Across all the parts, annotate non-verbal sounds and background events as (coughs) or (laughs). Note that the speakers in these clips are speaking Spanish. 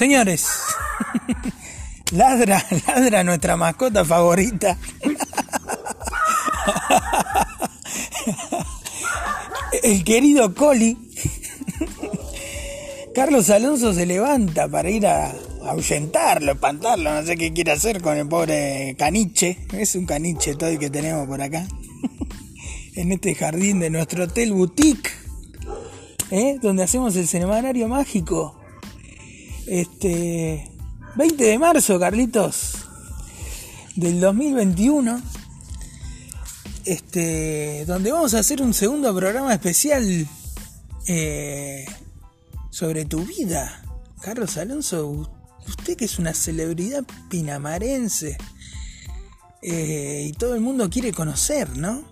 Señores, (laughs) ladra, ladra nuestra mascota favorita. (laughs) El querido Coli. Carlos Alonso se levanta para ir a ahuyentarlo, espantarlo, no sé qué quiere hacer con el pobre caniche. Es un caniche todo el que tenemos por acá. (laughs) En este jardín de nuestro hotel boutique. ¿eh? Donde hacemos el semanario mágico. Este 20 de marzo, Carlitos, del 2021, este, donde vamos a hacer un segundo programa especial eh, sobre tu vida. Carlos Alonso, usted que es una celebridad pinamarense eh, y todo el mundo quiere conocer, ¿no?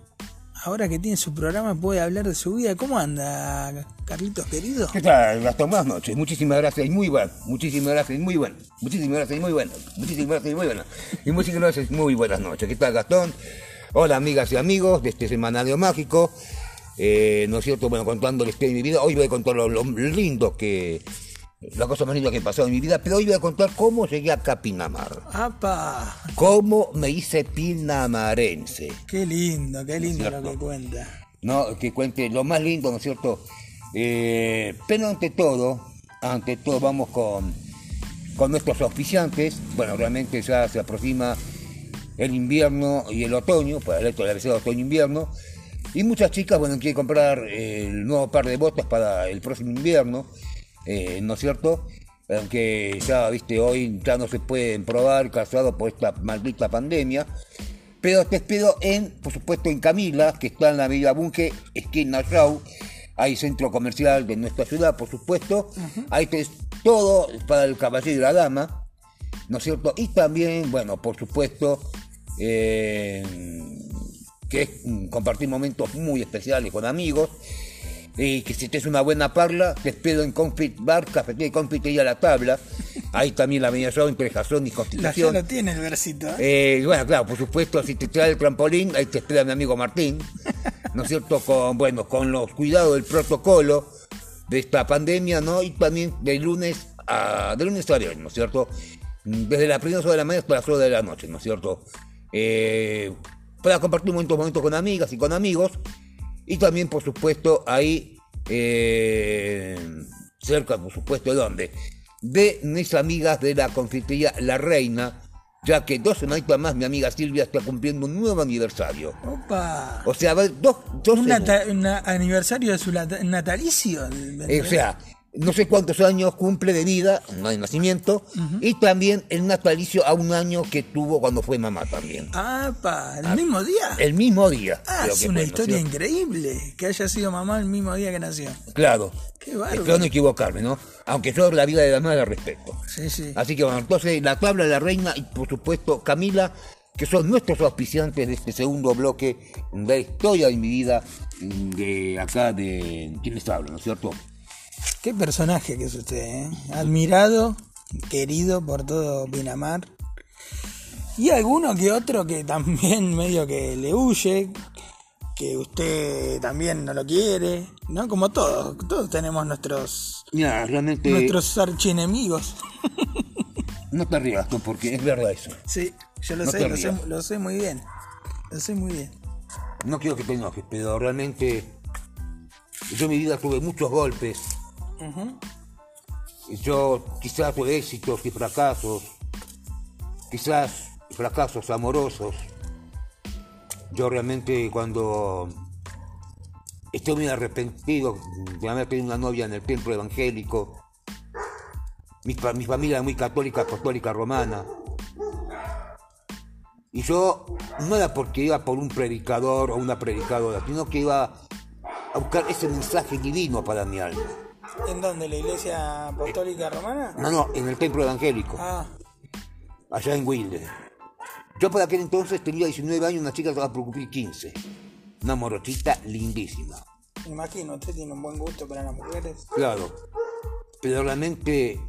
Ahora que tiene su programa puede hablar de su vida. ¿Cómo anda, Carlitos querido? ¿Qué tal, Gastón? Buenas noches. Muchísimas gracias y muy bueno. Muchísimas gracias y muy bueno. Muchísimas gracias y muy bueno. Muchísimas gracias y muy bueno. Y muchísimas gracias y muy buenas noches. ¿Qué tal, Gastón? Hola, amigas y amigos de este semanario mágico. Eh, ¿No es cierto? Bueno, contándoles de mi vida. Hoy voy a contar lo, lo lindo que la cosa más linda que he pasado en mi vida, pero hoy voy a contar cómo llegué a Pinamar. ¡Apa! Cómo me hice pinamarense. Qué lindo, qué lindo lo que cuenta. No, que cuente lo más lindo, ¿no es cierto? Eh, pero ante todo, ante todo vamos con, con nuestros auspiciantes. Bueno, realmente ya se aproxima el invierno y el otoño, para el esto de otoño-invierno. Y muchas chicas, bueno, quieren comprar el nuevo par de botas para el próximo invierno. Eh, ¿no es cierto? Aunque ya, viste, hoy ya no se pueden probar casados por esta maldita pandemia. Pero te espero en, por supuesto, en Camila, que está en la Avenida Bunge, esquina Show. Hay centro comercial de nuestra ciudad, por supuesto. Ahí tenés todo para el caballero y la dama, ¿no es cierto? Y también, bueno, por supuesto, eh, que es compartir momentos muy especiales con amigos y que si te es una buena parla, te espero en Confit Bar, Cafetería y Confitería La Tabla. Ahí también la avenida en Jazón y Constitución. Ya lo tiene el versito. ¿eh? ¿eh? bueno, claro, por supuesto, si te trae el trampolín, ahí te espera mi amigo Martín. ¿No es cierto? Con, bueno, con los cuidados del protocolo de esta pandemia, ¿no? Y también de lunes a, de lunes a viernes, ¿no es cierto? Desde la primera hora de la mañana hasta las horas de la noche, ¿no es cierto? Eh, para compartir momentos, momentos con amigas y con amigos y también, por supuesto, ahí, eh, cerca, por supuesto, ¿de dónde? De mis amigas de la confitería La Reina, ya que dos semanitas más mi amiga Silvia está cumpliendo un nuevo aniversario. ¡Opa! O sea, dos, dos ¿Un, aniversario de su natalicio? o sea, no sé cuántos años cumple de vida, de nacimiento, y también el natalicio a un año que tuvo cuando fue mamá también. Ah, pa, ¿el ah, mismo día? El mismo día. Ah, es una historia increíble, que haya sido mamá el mismo día que nació. Claro. Qué bárbaro. Espero no equivocarme, ¿no? Aunque yo la vida de la madre la respeto. Sí, sí. Así que bueno, entonces la tabla de la reina y por supuesto Camila, que son nuestros auspiciantes de este segundo bloque de la historia de mi vida de acá de quienes hablan, ¿no es cierto? Qué personaje que es usted, ¿eh? Admirado, querido por todo Pinamar. Y alguno que otro que también (laughs) medio que le huye, que usted también no lo quiere, ¿no? Como todos, todos tenemos nuestros realmente nuestros archienemigos. (laughs) No te rías tú, porque es verdad eso. Sí, yo lo sé, lo sé, lo sé muy bien. Lo sé muy bien. No quiero que te enojes, pero realmente yo en mi vida tuve muchos golpes yo quizás tuve éxitos y fracasos, quizás fracasos amorosos. Yo realmente cuando estoy muy arrepentido de haber tenido una novia en el templo evangélico, mi, mi familia es muy católica, apostólica, romana. Y yo no era porque iba por un predicador o una predicadora, sino que iba a buscar ese mensaje divino para mi alma. ¿En dónde? ¿La iglesia apostólica romana? No, no, en el templo evangélico. Ah. Allá en Wilde. Yo por aquel entonces tenía 19 años, una chica que estaba por cumplir 15. Una morochita lindísima. Me imagino, usted tiene un buen gusto para las mujeres. Claro. Pero realmente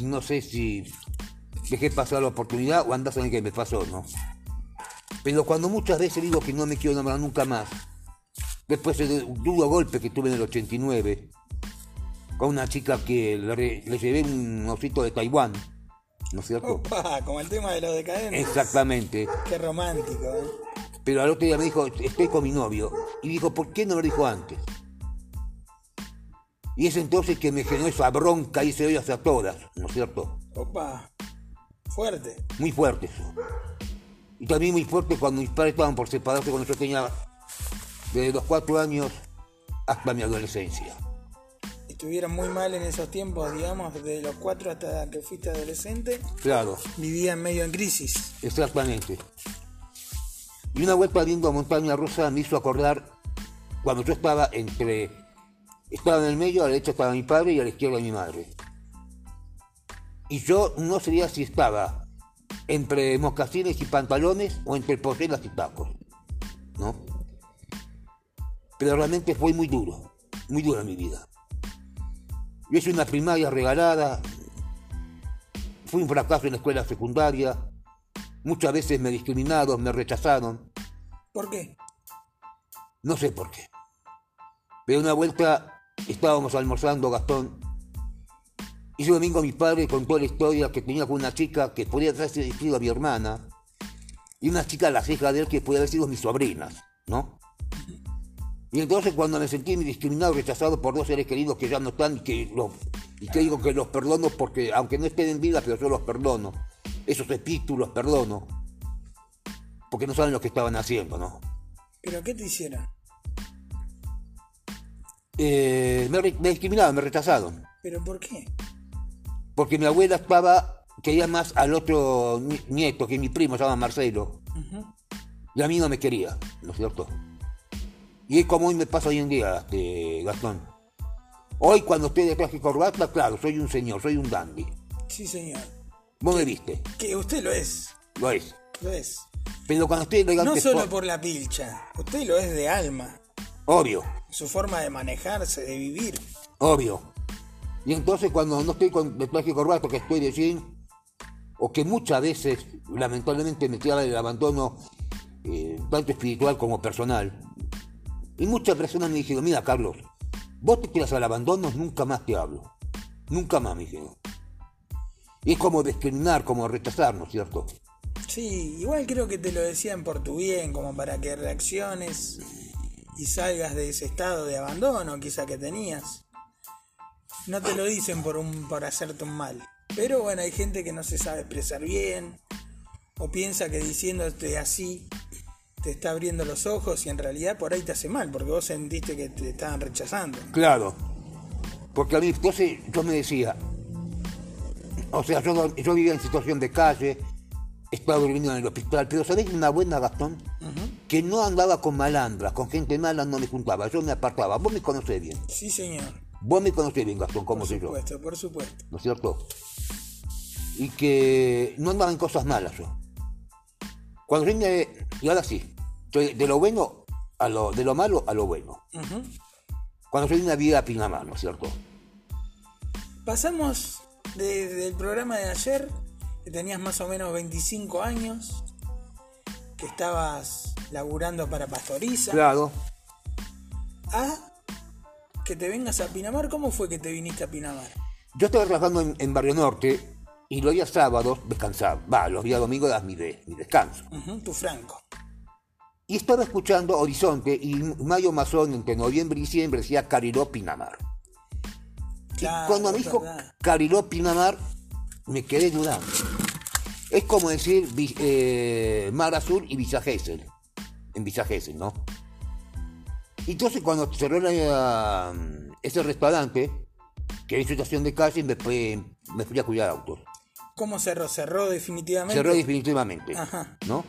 no sé si dejé pasar la oportunidad o andas en que me pasó, ¿no? Pero cuando muchas veces digo que no me quiero enamorar nunca más, después del duro golpe que tuve en el 89, con una chica que le, llevé un osito de Taiwán, ¿no es cierto? Opa, como el tema de los decadentes. Exactamente. Qué romántico, ¿eh? Pero al otro día me dijo, estoy con mi novio. Y dijo, ¿por qué no me lo dijo antes? Y es entonces que me generó esa bronca y ese odio hacia todas, ¿no es cierto? Opa, fuerte. Muy fuerte eso. Y también muy fuerte cuando mis padres estaban por separarse cuando yo tenía desde los cuatro años hasta mi adolescencia. Estuvieron muy mal en esos tiempos, digamos, desde los cuatro hasta que fuiste adolescente. Claro, Vivían medio en crisis. exactamente. Y una vuelta viendo a Montaña Rosa me hizo acordar cuando yo estaba entre... Estaba en el medio, a la derecha estaba mi padre y a la izquierda mi madre. Y yo no sabía si estaba entre mocasines y pantalones o entre poseras y tacos. ¿No? Pero realmente fue muy duro, muy duro en mi vida. Yo hice una primaria regalada, fui un fracaso en la escuela secundaria, muchas veces me discriminaron, me rechazaron, ¿Por qué? no sé por qué. Pero una vuelta estábamos almorzando Gastón y ese domingo mi padre contó la historia que tenía con una chica que podía haberse sido mi hermana y una chica a la ceja de él que podía haber sido mis sobrinas, ¿no? Y entonces cuando me sentí discriminado, rechazado por dos seres queridos que ya no están y que, los, y que digo que los perdono porque aunque no estén en vida, pero yo los perdono. Esos espíritus los perdono. Porque no saben lo que estaban haciendo, ¿no? ¿Pero qué te hicieron? Eh, me, discriminaron, me rechazaron. ¿Pero por qué? Porque mi abuela estaba, quería más al otro ni- nieto, que mi primo, se llama Marcelo. Ujú. Y a mí no me quería, ¿no es cierto? Y es como hoy me pasa hoy en día, este, Gastón. Hoy cuando estoy de traje y corbata, claro, soy un señor, soy un dandy. Sí, señor. Vos me viste, Que usted lo es. lo es. Lo es. Pero cuando estoy elegante, No solo po- por la pilcha. Usted lo es de alma. obvio, Su forma de manejarse, de vivir. obvio. Y entonces cuando no estoy con de traje y corbata, que estoy de jean, o que muchas veces, lamentablemente, me tira el abandono, eh, tanto espiritual como personal. Y muchas personas me dijeron, mira Carlos, vos te tiras al abandono, nunca más te hablo. Nunca más, me dijeron. Y es como discriminar, como rechazar, ¿no es cierto? Sí, igual creo que te lo decían por tu bien, como para que reacciones y salgas de ese estado de abandono quizá que tenías. No te lo dicen por un por hacerte un mal. Pero bueno, hay gente que no se sabe expresar bien o piensa que diciéndote así te está abriendo los ojos y en realidad por ahí te hace mal porque vos sentiste que te estaban rechazando. Claro. Porque a mí, entonces yo me decía, o sea, yo, yo vivía en situación de calle, estaba durmiendo en el hospital, pero ¿sabés una buena Gastón? Que no andaba con malandras, con gente mala no me juntaba, yo me apartaba. Vos me conocés bien, Sí, señor. vos me conocés bien, Gastón, como Por soy yo, supuesto, por supuesto. ¿no es cierto? Y que no andaba en cosas malas yo. Cuando yo me... Y ahora sí, estoy de lo bueno a lo, de lo malo a lo bueno. Ujú. Cuando soy una vida a Pinamar, ¿no es cierto? Pasamos de- del programa de ayer, que tenías más o menos 25 años, que estabas laburando para Pastoriza, Claro. a que te vengas a Pinamar. ¿Cómo fue que te viniste a Pinamar? Yo estaba trabajando en, en Barrio Norte y los días sábados descansaba. Va, los días domingos das mi, de- mi descanso. Ujú, tu Franco. Y estaba escuchando Horizonte y Mayo Mazón entre noviembre y diciembre decía Cariló Pinamar. Claro, y cuando me dijo verdad. Cariló Pinamar, me quedé dudando. Es como decir eh, Mar Azul y Villa Gesell. En Villa Gesell, ¿no? Entonces cuando cerró la- ese restaurante, que en situación de calle, me fui, me fui a cuidar autos. ¿Cómo cerró? ¿Cerró definitivamente? Cerró definitivamente, Ajá. ¿no?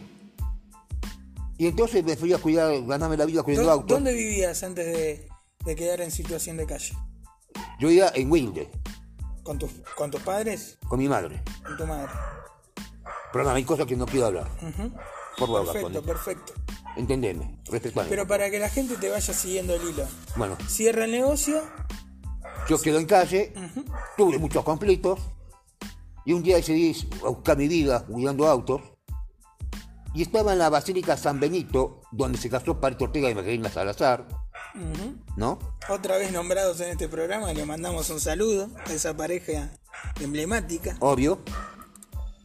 Y entonces me fui a cuidar, ganarme la vida cuidando ¿Dó- autos. ¿Dónde vivías antes de, de quedar en situación de calle? Yo iba en Wilde, ¿Con tus, con tus padres? con mi madre. ¿Con tu madre? Pero no, hay cosas que no quiero hablar. Ujú. Por favor, Perfecto, perfecto. Entendeme, respetame. Pero para que la gente te vaya siguiendo el hilo. Bueno, Cierra el negocio, yo quedo en calle, tuve muchos conflictos, y un día decidí a buscar mi vida cuidando autos, y estaba en la Basílica San Benito, donde se casó Parito Ortega y Magdalena Salazar, ¿no? Otra vez nombrados en este programa, le mandamos un saludo a esa pareja emblemática. Obvio.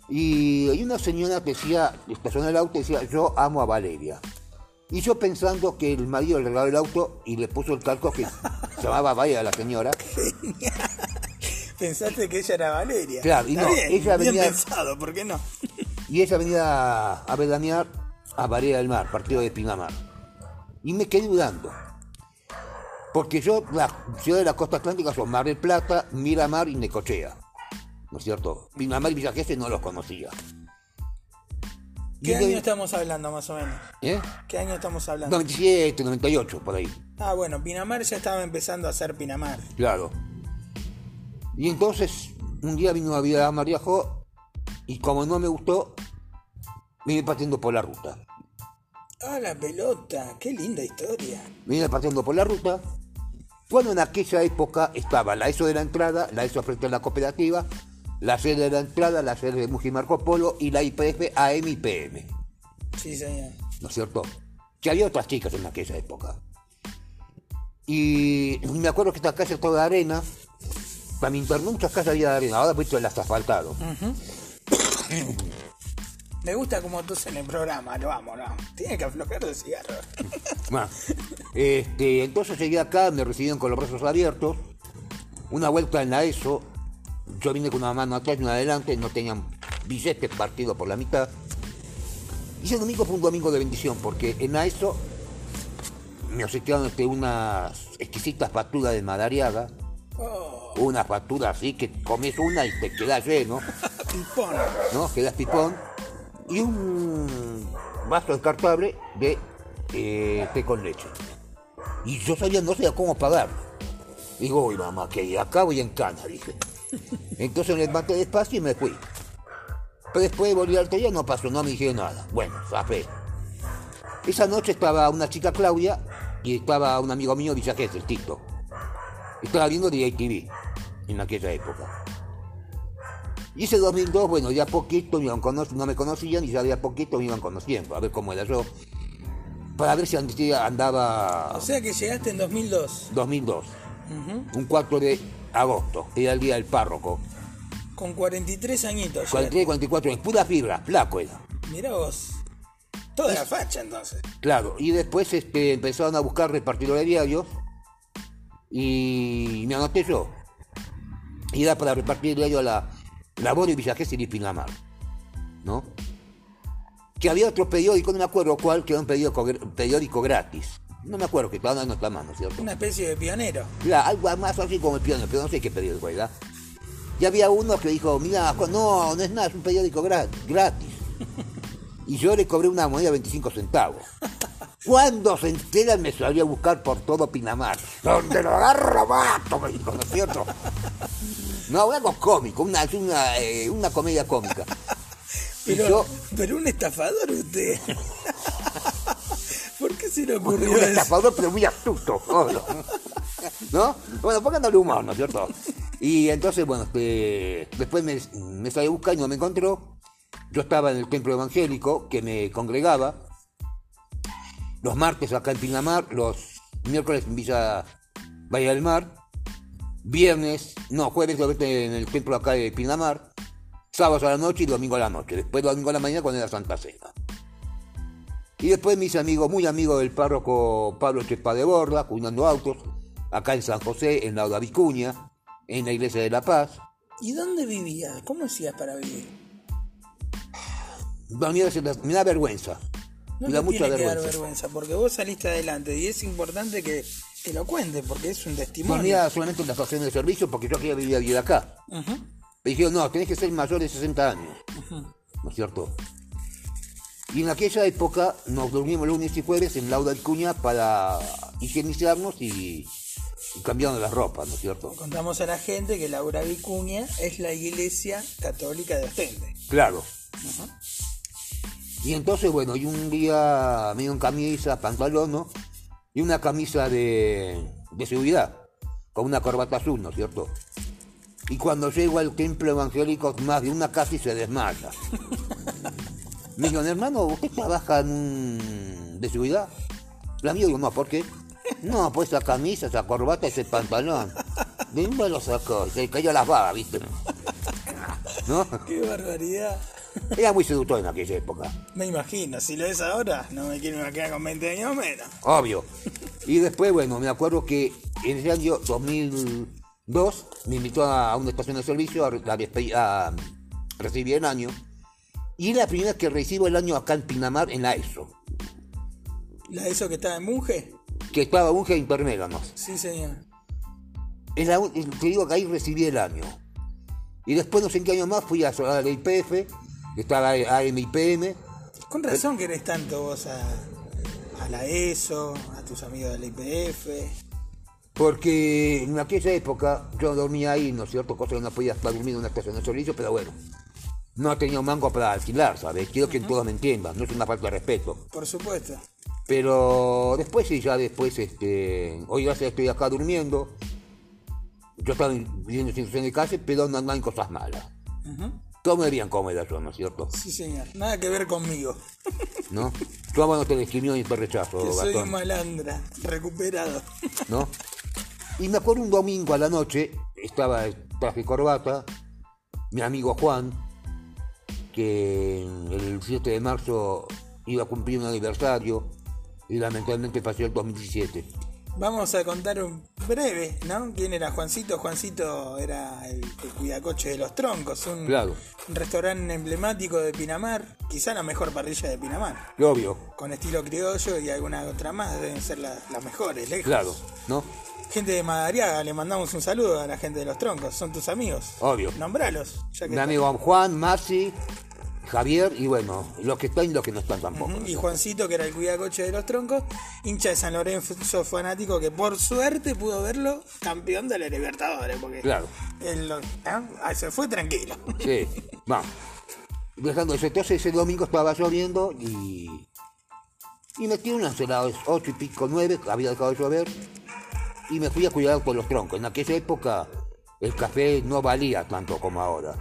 Y hay una señora que decía, estacionó el auto y decía, yo amo a Valeria. Y yo pensando que el marido le regaló el auto y le puso el calco que (laughs) se llamaba Valeria la señora. Pensaste que ella era Valeria. Claro, y Está no, bien, ella bien venía- pensado, ¿por qué no? (laughs) Y ella venía a veranear a Valeria del Mar, partido de Pinamar. Y me quedé dudando. Porque yo, las ciudades de la costa atlántica son Mar del Plata, Miramar y Necochea. ¿No es cierto? Pinamar y Villa Gesell no los conocía. ¿Qué Y año de- estamos hablando más o menos? ¿Eh? ¿Qué año estamos hablando? 97, 98, por ahí. Ah, bueno, Pinamar ya estaba empezando a ser Pinamar. Claro. Y entonces, un día vino a vida a María Jo y como no me gustó, me vine partiendo por la ruta. Ah, la pelota, qué linda historia. Vine partiendo por la ruta. Cuando en aquella época estaba la ESO de la entrada, la ESO frente a la cooperativa, la sede de la entrada, la sede de Muji Marco Polo y la IPF AM y PM. Sí, señor. ¿no es cierto? Que había otras chicas en aquella época. Y me acuerdo que esta calle es toda arena. Para mi interno muchas casas había ahora pues las asfaltado. (coughs) Me gusta como tos en el programa, lo amo, amo. Tiene que aflojar el cigarro. (laughs) Bueno, este, entonces llegué acá, me recibieron con los brazos abiertos. Una vuelta en la ESO, yo vine con una mano atrás y una adelante, no tenían billetes partidos por la mitad. Y ese domingo fue un domingo de bendición, porque en la ESO me obsequiaron este, unas exquisitas facturas de Madariaga. Oh, Una factura así que comes una y te quedas lleno, (laughs) pipón. ¿no? Quedas pipón. Y un vaso descartable de eh, té con leche. Y yo sabía, no sabía cómo pagarlo. Digo, uy, mamá, que acá voy en cana, dije. (laughs) Entonces me levanté despacio y me fui. Pero después volví al taller, no pasó, no me dijeron nada. Bueno, zafé. Esa noche estaba una chica Claudia y estaba un amigo mío, Villajes, el Tito. Estaba viendo DITV en aquella época. Y ese 2002, bueno, ya poquito me iban cono- no me conocían y ya de a poquito me iban conociendo, a ver cómo era yo. Para ver si and- si andaba O sea que llegaste en 2002, 2002, un 4 de agosto, era el día del párroco. con 43 añitos. 43, 44 años, pura fibra, flaco era. Mira vos. Toda la facha entonces. Claro, y después este, empezaron a buscar repartidores de diarios y me anoté yo. Y era para repartir a la Labor y Villa Gesell y Pinamar, ¿no? Que había otro periódico, no me acuerdo cuál, que era un periódico, periódico gratis. No me acuerdo, que estaba en nuestra mano, ¿cierto? Una especie de pionero. Claro, algo más así como el piano, pero no sé qué periódico era. Y había uno que dijo, mira, no, no es nada, es un periódico gra- gratis. (laughs) Y yo le cobré una moneda de 25 centavos. (laughs) Cuando se enteran me salió a buscar por todo Pinamar. Donde lo agarro, mato, me dijo, ¿no es cierto? No, algo cómico, una, una, eh, una comedia cómica. Pero, yo, pero un estafador usted. ¿Por qué se le ocurrió un eso? estafador, pero muy astuto. obvio. ¿No? Bueno, pónganle humor, ¿no es cierto? Y entonces, bueno, este, después me, me salió a buscar y no me encontró. Yo estaba en el templo evangélico que me congregaba. Los martes acá en Pinamar, los miércoles en Villa Valle del Mar. Viernes, no, jueves lo vete en el templo acá de Pinamar. Sábados a la noche y domingo a la noche. Después domingo a la mañana cuando era Santa Cena. Y después mis amigos, muy amigos del párroco Pablo Chepa de Borda, cuidando autos, acá en San José, en la Vicuña, en la iglesia de La Paz. ¿Y dónde vivías? ¿Cómo hacías para vivir? Me da vergüenza. No da te mucha tiene que dar vergüenza. vergüenza, porque vos saliste adelante y es importante que te lo cuentes, porque es un testimonio. mira solamente en la estación de servicio porque yo quería vivir vivir acá. Ujú. Me dijeron, no, tenés que ser mayor de 60 años. ¿No es cierto? Y en aquella época nos dormimos lunes y jueves en Lauda Vicuña para higienizarnos y, y cambiarnos las ropas, ¿no es cierto? Contamos a la gente que Laura Vicuña es la iglesia católica de Ostende. Claro. Y entonces, bueno, y un día me dieron camisa, pantalón, ¿no? Y una camisa de, de seguridad, con una corbata azul, ¿no es cierto? Y cuando llego al templo evangélico, más de una casi se desmaya. (laughs) Me dijeron, hermano, ¿usted trabaja en un... de seguridad? La mía digo, no, ¿por qué? No, pues esa camisa, esa corbata, ese pantalón. ¿De dónde lo sacó? Se cayó las babas, ¿viste? (laughs) ¿No? Qué barbaridad. (laughs) Era muy seductor en aquella época, Me imagino, si lo ves ahora, no me quiero imaginar con 20 años menos. obvio. Y después, bueno, me acuerdo que en ese año 2002 me invitó a una estación de servicio a, a recibir el año. Y es la primera que recibo el año acá en Pinamar, en la ESO. ¿La eso que estaba en Munge? Que estaba un intermedio, ¿no? Sí, señor. Es la te digo que ahí recibí el año. Y después, no sé en qué año más, fui a, la IPF, estaba AMIPM. Con razón querés tanto vos a, a la ESO, a tus amigos de la IPF. Porque en aquella época yo dormía ahí, ¿no es cierto? Cosa que no podía estar durmiendo en una estación de servicio, pero bueno. No tenía un mango para alquilar, ¿sabes? Quiero que todos me entiendan, no es una falta de respeto. Por supuesto. Pero después sí, ya después, este, hoy ya estoy acá durmiendo. Yo estaba viviendo en situación de calle, pero no, hay cosas malas. Todo cómoda yo, ¿no es cierto? Sí, señor. Nada que ver conmigo. ¿No? A vos no te discrimino ni te rechazo, Que soy un malandra, recuperado. ¿no? Y me acuerdo un domingo a la noche, estaba traje y corbata, mi amigo Juan, que el 7 de marzo iba a cumplir un aniversario y lamentablemente falleció el 2017. Vamos a contar un breve, ¿no? ¿Quién era Juancito? Juancito era el, el cuidacoche de los troncos, un, Claro. un restaurante emblemático de Pinamar, quizá la mejor parrilla de Pinamar, obvio, con estilo criollo y alguna otra más, deben ser la- las mejores, lejos. claro, ¿no? Gente de Madariaga, le mandamos un saludo a la gente de los troncos, son tus amigos. Obvio. Nombralos, ya que Mi amigo Juan, Masi, Javier y bueno, los que están y los que no están tampoco. Y Juancito, que era el cuidacoche de los troncos, hincha de San Lorenzo fanático, que por suerte pudo verlo campeón de la Libertadores, porque Claro. él lo- ¿ah? Se fue tranquilo. Sí, vamos. Dejando eso, entonces ese domingo estaba lloviendo y. Y me tiré unas heladas, ocho y pico, nueve, había dejado de llover. Y me fui a cuidar por los troncos. En aquella época el café no valía tanto como ahora.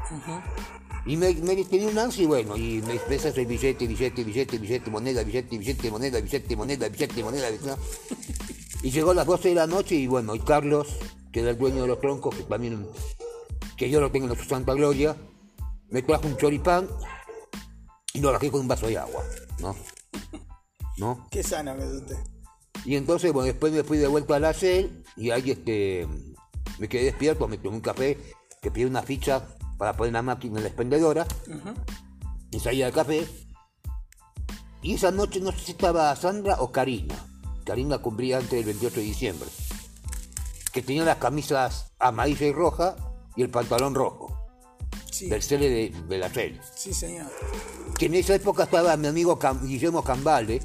Y me, me un ansia y bueno, y me a hacer billete, billete, billete, billete, moneda, billete, billete, moneda, billete, moneda, billete, moneda, billete. Y llegó a las 12 de la noche y bueno, y Carlos, que era el dueño de los troncos, que también, que yo lo tengo en su santa gloria, me trajo un choripán y lo bajé con un vaso de agua, ¿no? ¿No? Qué sano que es usted. Y entonces, bueno, después me fui de vuelta a la CEL y ahí este, me quedé despierto, me tomé un café, que pedí una ficha para poner la máquina en la expendedora y salí al café. Y esa noche no sé si estaba Sandra o Karina. Karina cumplía antes del 28 de diciembre. Que tenía las camisas amarilla y roja y el pantalón rojo. Sí, Del CEL de, de la CEL. sí, señor. Que en esa época estaba mi amigo Cam- Guillermo Cambale,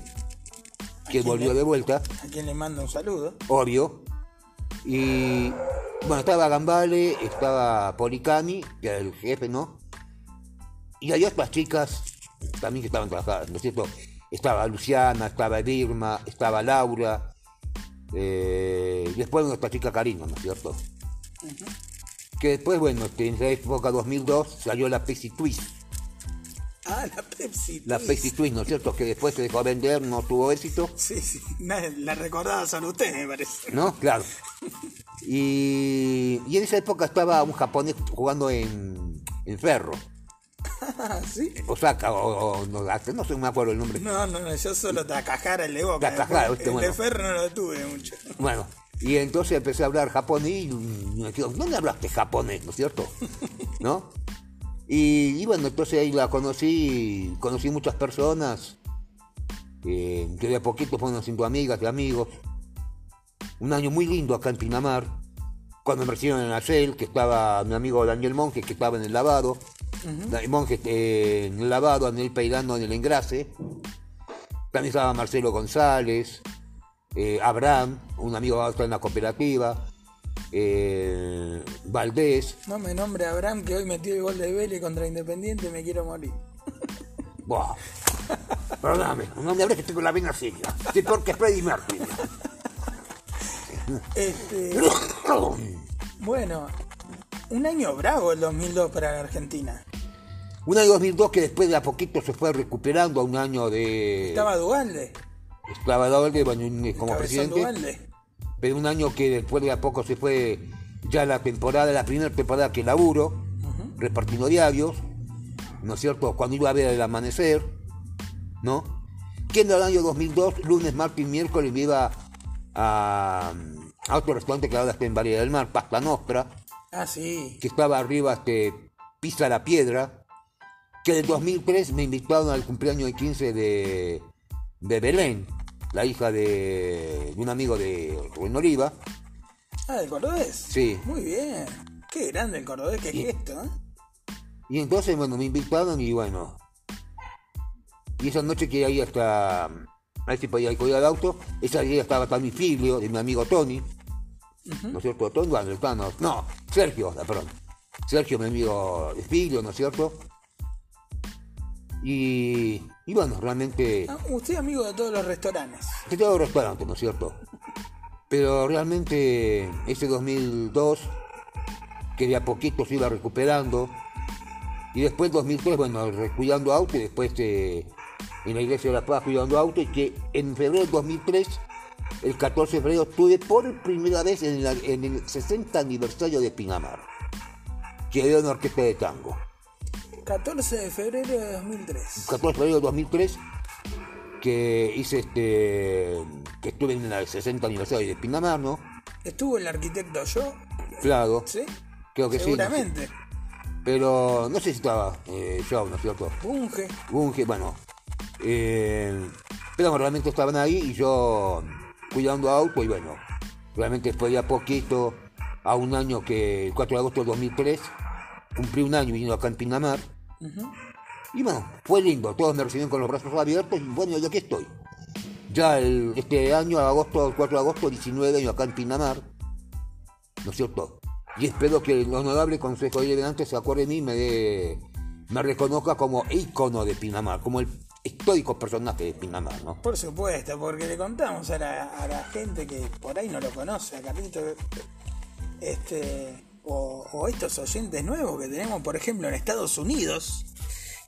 que volvió de vuelta. A quien le mando un saludo. obvio. Y bueno, estaba Gambale, estaba Policami, que era el jefe, ¿no? Y había otras chicas también que estaban trabajando, ¿no es cierto? Estaba Luciana, estaba Birma, estaba Laura, eh, y después esta chica Karina, ¿no es cierto? Que después, bueno, este, en esa época 2002 salió la Pepsi Twist. Ah, la Pepsi. La Twist. Pepsi Twist, ¿no es cierto? Que después se dejó de vender, no tuvo éxito. Sí, sí. Na- La recordaba solo usted, me parece. ¿no? Claro. (laughs) Y, y en esa época estaba un japonés jugando en, en Ferro, (laughs) ¿Sí? Osaka, o, o no, no sé, me acuerdo el nombre. No, no, no, yo solo Takahara, el de Boca. Takahara, después, este, el bueno. de Ferro no lo tuve mucho. (laughs) Bueno, y entonces empecé a hablar japonés y me quedo, ¿dónde hablaste japonés, no es cierto? (laughs) ¿No? Y, y bueno, entonces ahí la conocí, conocí muchas personas, eh, que de a poquito fueron siendo amigas y amigos. Un año muy lindo acá en Pinamar, cuando me recibieron en la CEL, que estaba mi amigo Daniel Monge, que estaba en el lavado, Daniel Monge eh, en el lavado, Daniel Peirano en el engrase, también estaba Marcelo González, eh, Abraham, un amigo en la cooperativa, eh, Valdés, No me nombre Abraham, que hoy metió el gol de Vélez contra Independiente, me quiero morir. (laughs) Buah. Perdóname, no me hables que tengo la vena seria. Sí, porque es Freddy Mercury. Este, bueno, un año bravo el 2002 para la Argentina. Un año 2002 que después de a poquito se fue recuperando a un año de... Estaba Dualde, Estaba Dualde, un- como Cabezón presidente. Pero un año que después de a poco se fue ya la temporada, la primera temporada que laburo, repartiendo diarios, ¿no es cierto? Cuando iba a ver el amanecer, ¿no? Que en el año 2002, lunes, martes y miércoles me iba a, a otro restaurante que ahora está en Valle del Mar, Pasta Nostra, Ah, sí. que estaba arriba, este, Pisa la Piedra, que en el 2003 me invitaron al cumpleaños de 15 de, de Belén, la hija de, de un amigo de Rubén Oliva. Ah, del cordobés. Sí. Muy bien. Qué grande el cordobés, qué gesto, ¿eh? Y entonces, bueno, me invitaron y bueno. Y esa noche que ahí hasta. A si podía ir cuidar el auto. Esa día estaba también Filio, de mi amigo Tony. ¿No es cierto? Tony, bueno, el Tano- No, Sergio, perdón. Sergio, mi amigo de Filio, ¿no es cierto? Y, y bueno, realmente. Ah, usted amigo de todos los restaurantes. Que tengo restaurante, ¿no es cierto? Pero realmente ese 2002, que de a poquito se iba recuperando, y después 2003, bueno, cuidando auto, y después eh, en la iglesia de la Paz cuidando auto, y que en febrero del 2003, el 14 de febrero, estuve por primera vez en, la- en el 60 aniversario de Pinamar, que era una orquesta de tango. 14 de febrero de 2003. 14 de febrero de 2003 que hice este que estuve en el 60 aniversario de Pinamar, ¿no? ¿Estuvo el arquitecto yo? Claro, ¿Sí? creo que sí. no sé. Seguramente. Pero no sé si estaba eh, yo, ¿no es cierto? Bunge. Bunge, bueno. Eh, pero realmente estaban ahí y yo cuidando auto y bueno, realmente después de a poquito, a un año que el 4 de agosto del 2003, cumplí un año viniendo acá en Pinamar. Y bueno, fue lindo, todos me recibieron con los brazos abiertos y bueno, yo aquí estoy. Ya el- este año, agosto, el 4 de agosto, 19 años acá en Pinamar, ¿no es cierto? Y espero que el honorable Consejo Deliberante se acuerde de mí y me, dé- me reconozca como ícono de Pinamar, como el histórico personaje de Pinamar, ¿no? Por supuesto, porque le contamos a la, a la gente que por ahí no lo conoce, a Carlito, este, o, o estos oyentes nuevos que tenemos, por ejemplo, en Estados Unidos,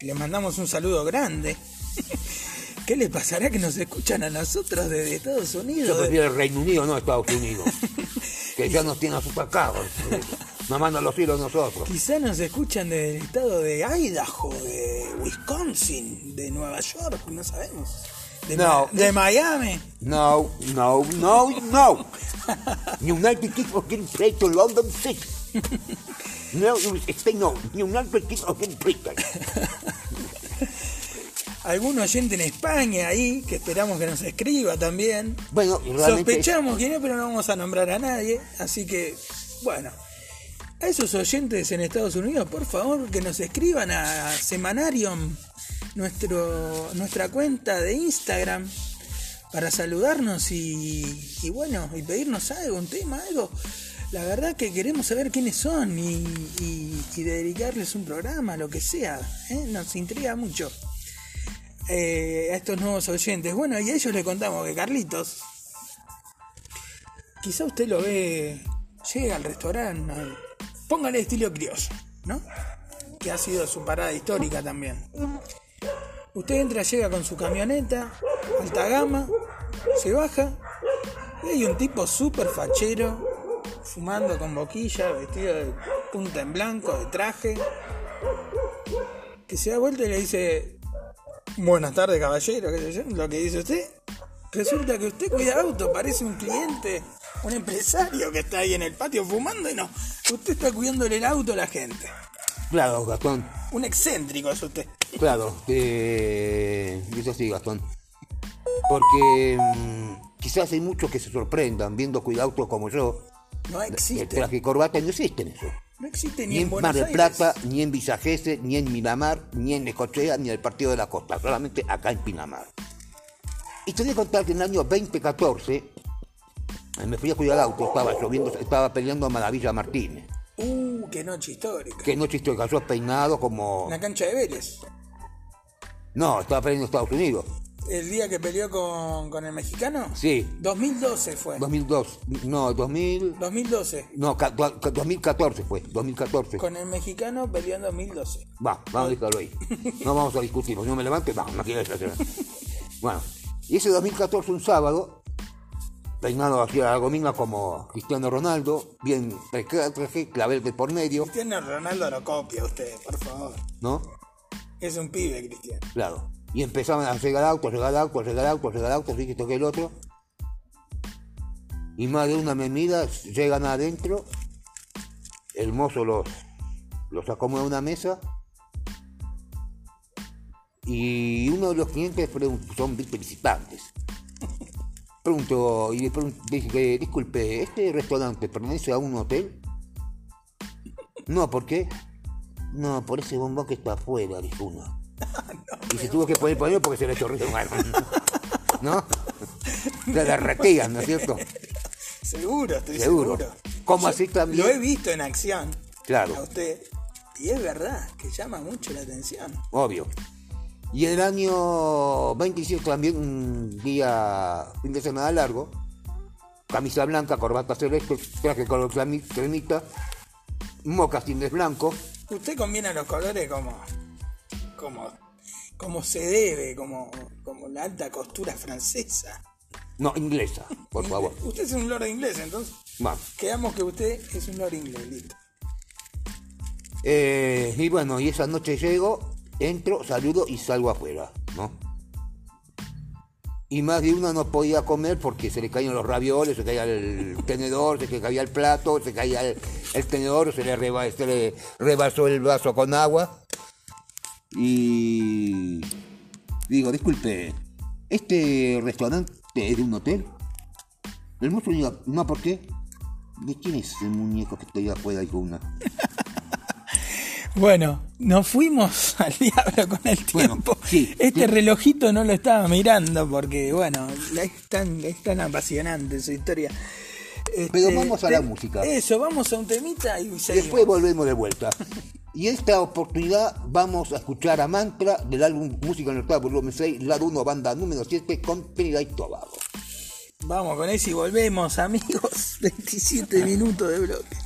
y les mandamos un saludo grande. (laughs) ¿Qué les pasará que nos escuchan a nosotros desde Estados Yo Unidos? prefiero el Reino Unido, no Estados Unidos, (laughs) que ya nos tiene asustados, (laughs) mandan los hilos nosotros. Quizá nos escuchan del estado de Idaho, de Wisconsin, de Nueva York, no sabemos. De, No. Ma- de Miami. No, no, no, no. United Kings of Great Britain, London City. No, stay no. United Kings of Britain. Algún oyente en España ahí, que esperamos que nos escriba también. Bueno. Sospechamos que no, pero no vamos a nombrar a nadie. Así que, bueno. A esos oyentes en Estados Unidos, por favor, que nos escriban a Semanarium, nuestro, nuestra cuenta de Instagram, para saludarnos y, bueno, y pedirnos algo, un tema, algo. La verdad que queremos saber quiénes son y, dedicarles un programa, lo que sea. ¿eh? Nos intriga mucho eh, a estos nuevos oyentes. Bueno, y a ellos le contamos que Carlitos, quizá usted lo ve, llega al restaurante, póngale estilo criollo, ¿no? Que ha sido su parada histórica también. Usted entra, llega con su camioneta, alta gama, se baja, y hay un tipo súper fachero, fumando con boquilla, vestido de punta en blanco, de traje, que se da vuelta y le dice, Buenas tardes, caballero, qué sé yo, lo que dice usted. Resulta que usted cuida auto, parece un cliente, un empresario que está ahí en el patio fumando y no. Usted está cuidándole el auto a la gente. Claro, Gastón. Un excéntrico es usted. Claro, eh, eso sí, Gastón. Porque mm, quizás hay muchos que se sorprendan viendo cuidautos como yo. No El existe. traje y corbata no existen eso. No existe ni, Ni en Mar del. Plata, ni en Villa ni en Miramar, ni en Necochea, ni en el Partido de la Costa, solamente acá en Pinamar. Y te voy a contar que en el año 2014 eh, me fui a cuidar auto, estaba lloviendo, estaba peleando a Maravilla Martínez. Uh, qué noche histórica. Que noche estoy cayó peinado como. En la cancha de Vélez. No, estaba peleando en Estados Unidos. El día que peleó con, con el mexicano. Sí, 2012 fue. 2002. No, 2000. 2012. No, ca- ca- 2014 fue, 2014. Con el mexicano peleó en 2012. Va, vamos a dejarlo ahí. (laughs) No vamos a discutir, porque no me levante, va, no quiero. Bueno, y ese 2014, un sábado, peinado hacia la gomina como Cristiano Ronaldo, bien traje, clavel de por medio, Cristiano Ronaldo no copia a usted, por favor. ¿no? Es un pibe, Cristiano. Claro. Y empezaban a regalar autos, regalar autos, regalar autos, regalar autos, y que esto que el otro. Y más de una me mira, llegan adentro, el mozo los, los acomoda a una mesa y uno de los clientes son participantes. Pregunto, y le que, disculpe, ¿este restaurante pertenece a un hotel? No, ¿por qué? No, por ese bombón que está afuera, dijo uno. y se tuvo que poner por porque se le alma. (laughs) ¿No? La derretían, ¿no es cierto? Seguro, estoy Seguro. seguro. Como Yo así también- Lo he visto en acción. Claro. A usted. Y es verdad que llama mucho la atención. Obvio. Y el año 27 también, un día, fin de semana largo, camisa blanca, corbata celeste, traje color cremi- cremita, mocasines blancos, Usted combina los colores como. como. como se debe, como. como la alta costura francesa. no, inglesa, por (laughs) favor. Usted es un lord inglés, entonces. Vamos. Quedamos que usted es un lord inglés, listo. Eh, y bueno, y esa noche llego, entro, saludo y salgo afuera, ¿no? Y más de una no podía comer porque se le caían los ravioles, se caía el tenedor, se le caía el plato, se caía el, tenedor, se le, reba- se le rebasó el vaso con agua. Y digo, disculpe, ¿este restaurante es de un hotel? El mozo diga, no, ¿por qué? ¿De quién es el muñeco que ahí afuera? Dijo una. Bueno, nos fuimos (laughs) al diablo con el Bueno, tiempo. sí, este sí. relojito no lo estaba mirando porque, bueno, es tan, es tan apasionante su historia. Este, Pero vamos a la te- música. Eso, vamos a un temita y seguimos. Después volvemos de vuelta. Y esta oportunidad vamos a escuchar a Mantra del álbum Música Nortada Volumen 6, lado 1, banda número 7 con Trinidad y Tobago. Vamos con eso y volvemos, amigos. (laughs) 27 minutos de bloque.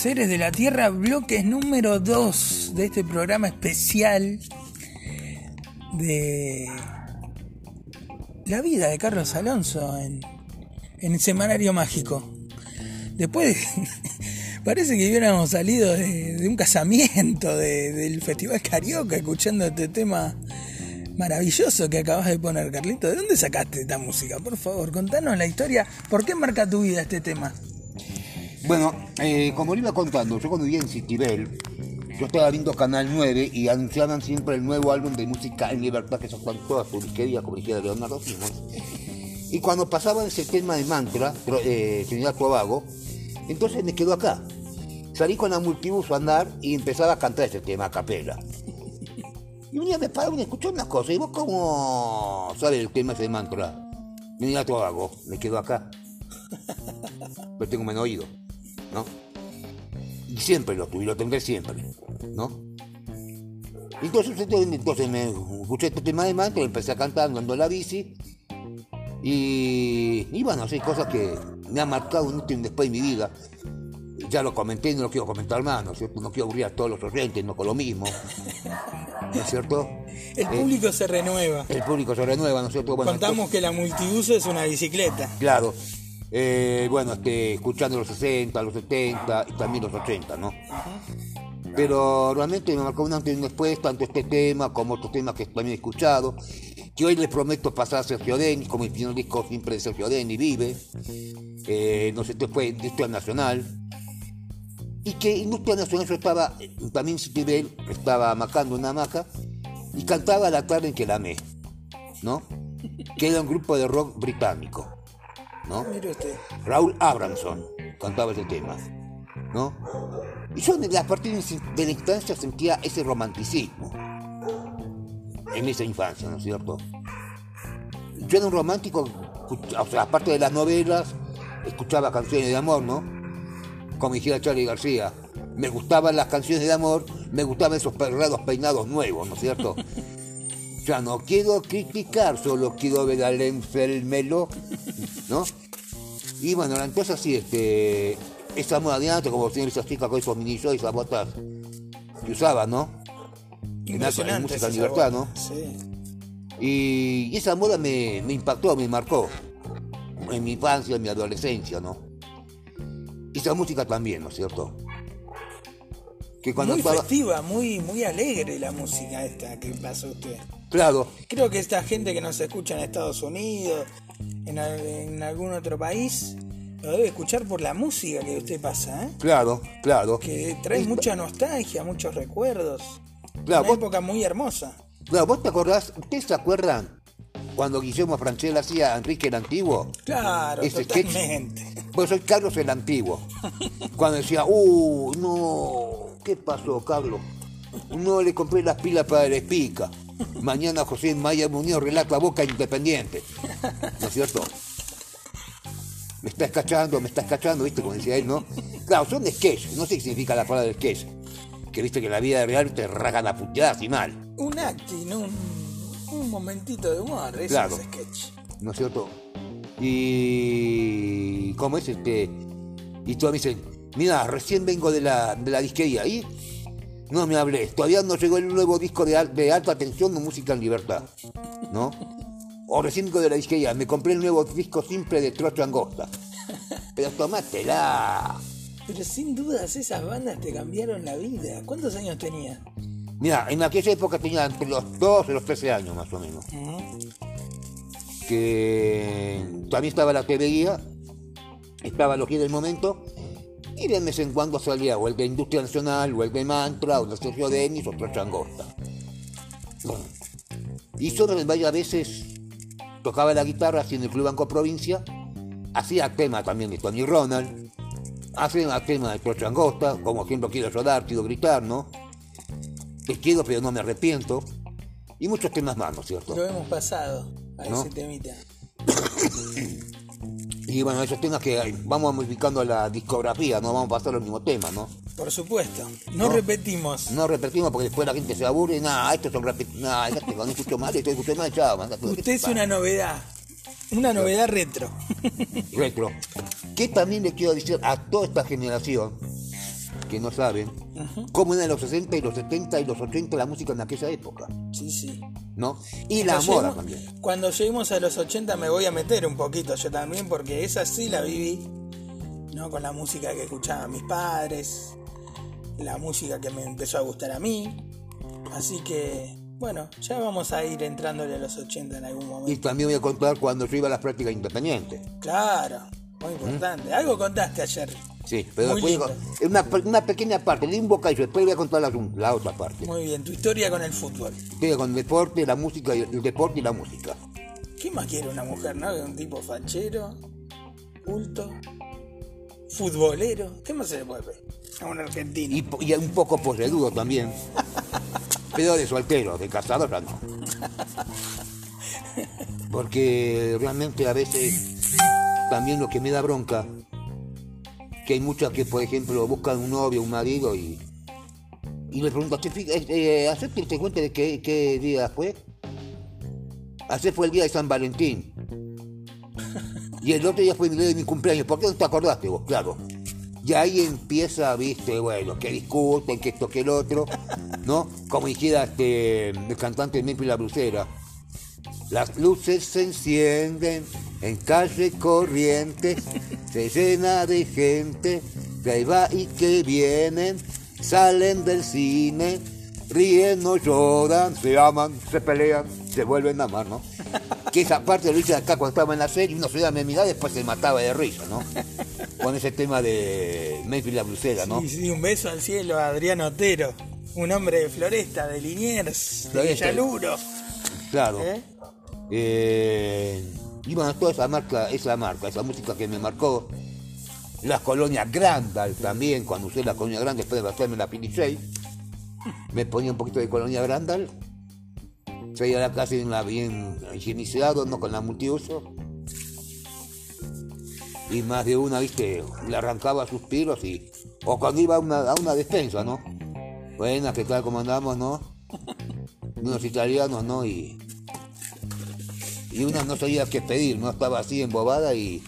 Seres de la Tierra, bloques número 2 de este programa especial de la vida de Carlos Alonso en, en el Semanario Mágico. Después, (laughs) parece que hubiéramos salido de, un casamiento, de- del Festival Carioca, escuchando este tema maravilloso que acabas de poner, Carlito. ¿De dónde sacaste esta música? Por favor, contanos la historia. ¿Por qué marca tu vida este tema? Bueno, eh, como le iba contando, yo cuando vivía en Citibel, yo estaba viendo Canal 9 y anunciaban siempre el nuevo álbum de música en libertad que sacan toda su disquería, como dijera Leonardo Simons. Y cuando pasaba ese tema de mantra, eh, Trinidad Tobago, entonces me quedo acá. Salí con la multibus a andar y empezaba a cantar ese tema a capela. Y un día me pararon y escuché unas cosas. ¿Y vos cómo sabes el tema ese de mantra? Trinidad Tobago, me quedo acá. (laughs) Pero tengo menos oído, ¿no? Y siempre lo tuve, y lo tendré siempre, ¿no? Entonces, entonces, me escuché este tema de mantra, empecé a cantar andando en la bici. Y, y bueno, sí, cosas que me han marcado un último después de mi vida. Ya lo comenté y no lo quiero comentar más, ¿no es cierto? No quiero aburrir a todos los oyentes, no con lo mismo. ¿No es cierto? El público se renueva. El público se renueva, ¿no es cierto? Bueno, Contamos que la multiuso es una bicicleta. Claro. Eh, bueno, este, escuchando los 60, los 70 y también los 80, ¿no? Pero realmente me marcó un antes y un después, tanto este tema como otros temas que también he escuchado. Que hoy les prometo pasar a Sergio Denis, como el primer disco siempre de Sergio Denis, Vive. Eh, no sé, este fue Industria Nacional. Y que Industria Nacional yo estaba, también Citibel, estaba macando una hamaca y cantaba la tarde en que la amé, ¿no? Que era un grupo de rock británico. ¿No? Mire usted. Raúl Abramson cantaba ese tema, ¿no? Y yo a partir de la instancia sentía ese romanticismo en esa infancia, ¿no es cierto? Yo era un romántico, o sea, aparte de las novelas, escuchaba canciones de amor, ¿no? Como dijera Charlie García, me gustaban las canciones de amor, me gustaban esos perrados peinados nuevos, ¿no es cierto? (laughs) Ya no quiero criticar, solo quiero ver al enfermelo, ¿no? Y bueno, entonces así, este, esa moda de antes, como tienen esas chicas con esos mini y esas botas que usaban, ¿no? En alta- en música libertad. ¿no? Sí. Y, y esa moda me, me impactó, me marcó en mi infancia, en mi adolescencia, ¿no? Y esa música también, ¿no es cierto? Que cuando Muy estaba... festiva, muy, muy alegre la música esta que pasó usted. Claro, Creo que esta gente que nos escucha en Estados Unidos, en, al- en algún otro país, lo debe escuchar por la música que usted pasa, ¿eh? claro, claro. Que trae mucha nostalgia, muchos recuerdos. Claro, Una vos- época muy hermosa. Claro, ¿vos te acordás? ¿Ustedes se acuerdan cuando Guillermo Franchel hacía a Enrique el Antiguo? Claro, Ese sketch. Pues soy Carlos el Antiguo. (laughs) Cuando decía, uh, no, ¿qué pasó, Carlos? No le compré las pilas para el espica. Mañana José Maya Muñoz relata Boca Independiente. ¿No es cierto? Me está escachando, me está escachando, ¿viste? Como decía él, ¿no? Claro, son de sketch. No sé qué significa la palabra sketch. Que viste que en la vida real te ragan a puteadas y mal. Un acting, un, un momentito de humor, eso Claro. es sketch. ¿no es cierto? Y ¿cómo es este? Y todos me dicen, mira, recién vengo de la, de la disquería y no me hables, todavía no llegó el nuevo disco de, al- de alta tensión de música en libertad, ¿no? O recién de la disquería, me compré el nuevo disco simple de Trocho Angosta. Pero tomátela. Pero sin dudas esas bandas te cambiaron la vida. ¿Cuántos años tenía? Mira, en aquella época tenía entre los 12 y los 13 años más o menos. que también estaba la TV Guía, estaba lo que era el momento, y de vez en cuando salía o el de Industria Nacional, o el de Mantra, o el de Sergio Denis, o changosta. Bueno, y yo varias veces tocaba la guitarra así en el Club Banco Provincia, hacía tema también de Tony Ronald, hacía tema de Trocha Angosta, como ejemplo quiero rodar, quiero gritar, ¿no? Te quiero pero no me arrepiento, y muchos temas más, ¿no es cierto? Lo hemos pasado a ¿No? ese temita. (coughs) Y bueno, esos temas que vamos modificando la discografía, no vamos a pasar el mismo tema, ¿no? Por supuesto. No, No. repetimos. No repetimos porque después la gente se aburre, nada, estos son repetidos, nada, cuando escucho mal, esto escucho mal, chao. Usted es una novedad. Una novedad retro. (laughs) retro. Que también le quiero decir a toda esta generación que no saben cómo eran los 60 y los 70 y los 80 la música en aquella época, Sí, sí. ¿No? Y la Cuando moda lleguemos- también. Cuando lleguemos a los 80 me voy a meter un poquito yo también, porque esa sí la viví, ¿no? Con la música que escuchaban mis padres, la música que me empezó a gustar a mí. Así que, bueno, ya vamos a ir entrándole a los 80 en algún Y momento. también voy a contar cuando yo iba a las prácticas independientes. Claro, muy importante. Algo contaste ayer. Sí, pero Muy después digo, una, una pequeña parte, le invoca y después voy a contar la, la otra parte. Muy bien, tu historia con el fútbol. Estoy con el deporte, la música, el deporte y la música. ¿Qué más quiere una mujer, no? Un tipo fachero, culto, futbolero. ¿Qué más se le puede pedir a un argentino? Y, y un poco posedudo también. (laughs) Pero de soltero, de casado ya no. (laughs) Porque realmente a veces también lo que me da bronca, que hay muchas que por ejemplo buscan un novio, un marido y, y le preguntan, ¿te fijas, eh, ¿hacerte te cuenta de qué, qué día fue? Ayer fue el día de San Valentín. (laughs) Y el otro día fue el día de mi cumpleaños. ¿Por qué no te acordaste vos? Claro. Y ahí empieza, viste, bueno, que discuten, que esto, que el otro, (laughs) ¿no? Como dijera este, el cantante de Memphis La Brucera. Las luces se encienden en calle corriente, se llena de gente, que ahí va y que vienen, salen del cine, ríen o lloran, se aman, se pelean, se vuelven a amar, ¿no? (laughs) Que esa parte lo hice acá cuando estaba en la serie, uno se iba a mirada y después se mataba de risa, ¿no? Con ese tema de Memphis La Brucera, ¿no? Sí, sí, un beso al cielo a Adrián Otero, un hombre de Floresta, de Liniers, de. Villaluro. Claro. ¿eh? Eh, y bueno, toda esa marca, esa marca, esa música que me marcó. Las colonias Grandal también, cuando usé la colonia Grandal después de hacerme la Pilichay, me ponía un poquito de colonia Grandal. Salía la casa bien, bien higienizado, no con la multiuso. Y más de una, viste, le arrancaba suspiros y. O cuando iba a una, a una despensa, ¿no? Buenas, ¿qué tal? ¿Cómo andamos, no? (laughs) Unos italianos, ¿no? Y y una no sabía qué pedir, no estaba así embobada y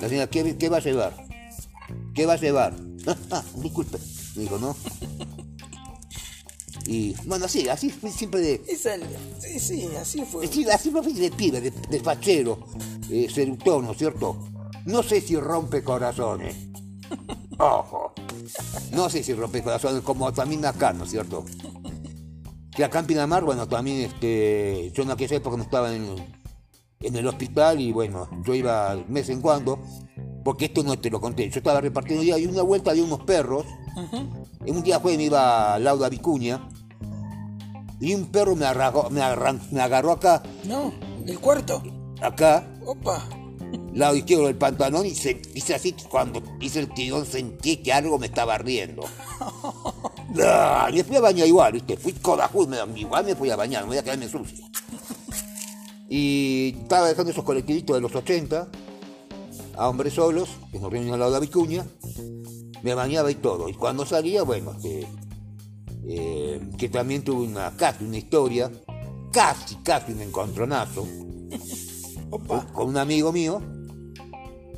la señora, ¿qué, qué va a llevar? ¿Qué va a llevar? (laughs) Disculpe, me dijo, ¿no? Y bueno, así, así fue siempre de, Esa- sí, sí, así fue. así, así fue de pibe, de, de fachero, eh, seductor, ¿no es cierto? No sé si rompe corazones. (laughs) Ojo. No sé si rompe corazones, como también acá, ¿no es cierto? Que acá en Pinamar, bueno, también este, yo en aquella época no estaba en, en el hospital y bueno, yo iba de vez en cuando, porque esto no te lo conté, yo estaba repartiendo día y una vuelta de unos perros, en un día fue me iba a Lauda Vicuña y un perro me, arragó- me, arran- me agarró acá, No, el cuarto. acá, Opa. lado izquierdo del pantalón y se hice así, cuando hice el tirón sentí que algo me estaba riendo. (laughs) Ah, me fui a bañar igual, ¿viste? Fui codajudo, me- igual me fui a bañar, me voy a quedarme sucio. Y estaba dejando esos colectivitos de los 80 a hombres solos, que nos reunimos al lado de la vicuña, me bañaba y todo. Y cuando salía, bueno, que, eh, que también tuve una, casi una historia, casi, casi un encontronazo, (laughs) Opa. con un amigo mío.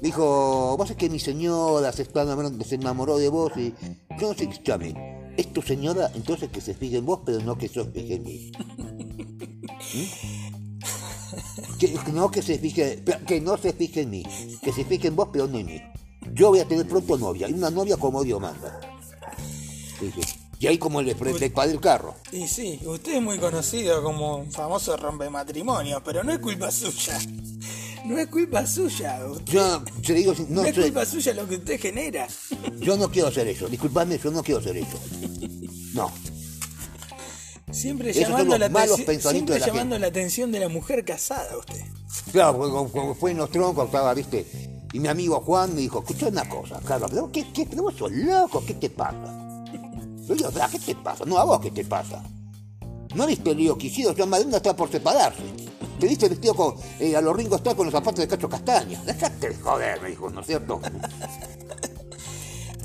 Dijo, vos es que mi señora se, está enamorando- se enamoró de vos y yo no sé, escúchame, es tu señora, entonces que se fije en vos, pero no que en mí. (laughs) ¿Mm? Que, no que se fije, que no se fije en mí, que se fije en vos, pero no en mí. Yo voy a tener pronto novia, y una novia como Dios manda. Y ahí como el, padre del carro. Y sí, usted es muy conocido como un famoso rompematrimonios, pero no es culpa suya. No es culpa suya. Usted- Yo te digo, no, no es culpa suya lo que usted genera. yo no quiero hacer eso, disculpadme, yo no quiero hacer eso. No. Siempre Esos llamando, la, malos pensamientos siempre la la atención de la mujer casada, usted. Claro, porque fue en los troncos, estaba, viste. Y mi amigo Juan me dijo, escucha una cosa, Carlos, pero, ¿qué, qué, pero vos sos loco, ¿qué te pasa? Yo digo, "Ah, ¿qué te pasa? No, a vos, ¿qué te pasa? ¿No viste el lío que hicieron? Madonna está por separarse. Te viste vestido con, eh, a los ringos está con los zapatos de cacho castaña. Dejate de joder, me dijo, ¿no es cierto?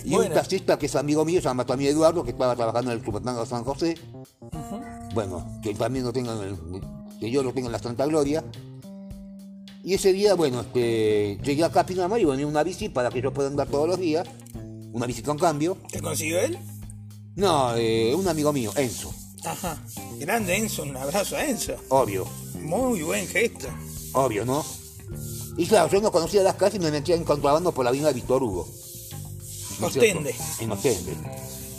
Y Bueno. un taxista que es amigo mío, se llama también Eduardo, que estaba trabajando en el Supermercado San José. Bueno, que también lo en el- que yo lo tengo en la Santa Gloria. Y ese día, bueno, este, llegué acá a Pinamar y venía una bici para que yo pueda andar todos los días. una bici con cambio. ¿Te consiguió él? No, eh, un amigo mío, Enzo, Ajá. Grande Enzo, un abrazo a Enzo. obvio, Muy buen gesto. obvio, ¿no? Y claro, yo no conocía las casas y me metía en contrabando por la avenida Víctor Hugo. ¿No cierto? Ostende. En Ostende.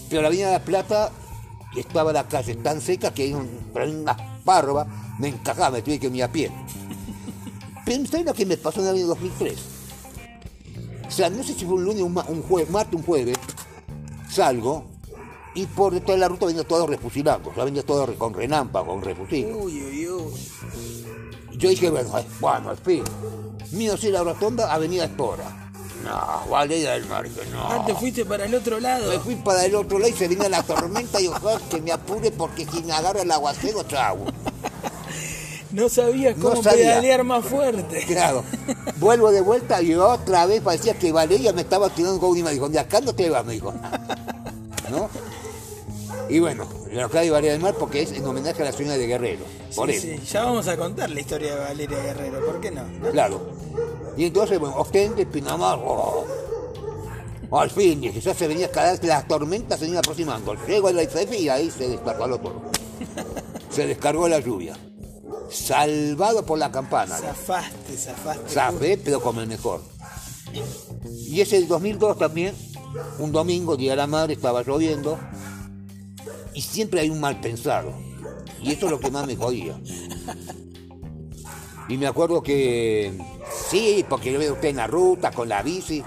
Pero la avenida de la Plata estaba la calle tan seca que hay un- pero hay una parva, me encajaba, me tuve que ir a pie. (laughs) Pero ¿sabes lo que me pasó en el año 2003? O sea, no sé si fue un lunes, un, un jueves, martes, un jueves, salgo y por de la ruta venía todo refusilando, o sea, venía todo con renampa, con refusil. Uy, uy, uy. Yo dije, bueno, eh, bueno, al fin. Mío sí la rotonda, Avenida Espora. No, Valeria del Mar, no. Ah, te fuiste para el otro lado. Me fui para el otro lado y se vino la tormenta y ojalá que me apure porque si me agarra el aguacero, chau. (laughs) No sabías No cómo sabía. pedalear más fuerte. Claro. Vuelvo de vuelta y otra vez parecía que Valeria me estaba tirando con una. Me dijo, de acá no te vas, me dijo. ¿No? Y bueno, la calle Valeria del Mar porque es en homenaje a la ciudad de Guerrero. Por Sí, eso. sí, ya vamos a contar la historia de Valeria Guerrero, ¿por qué no? Claro. Y entonces, bueno, Ostende, Pinamar, oh. al fin, dije, ya se venía cada vez la tormenta se venía aproximando. Llego a la ICF y ahí se descargó todo. (laughs) Se descargó la lluvia. Salvado por la campana. Zafaste, zafaste. Zafé, pero como el mejor. Y ese del 2002 también, un domingo, Día de la Madre, estaba lloviendo. Y siempre hay un mal pensado. Y eso es lo que más me jodía. (laughs) Y me acuerdo que, sí, porque yo veo usted en la ruta, con la bici.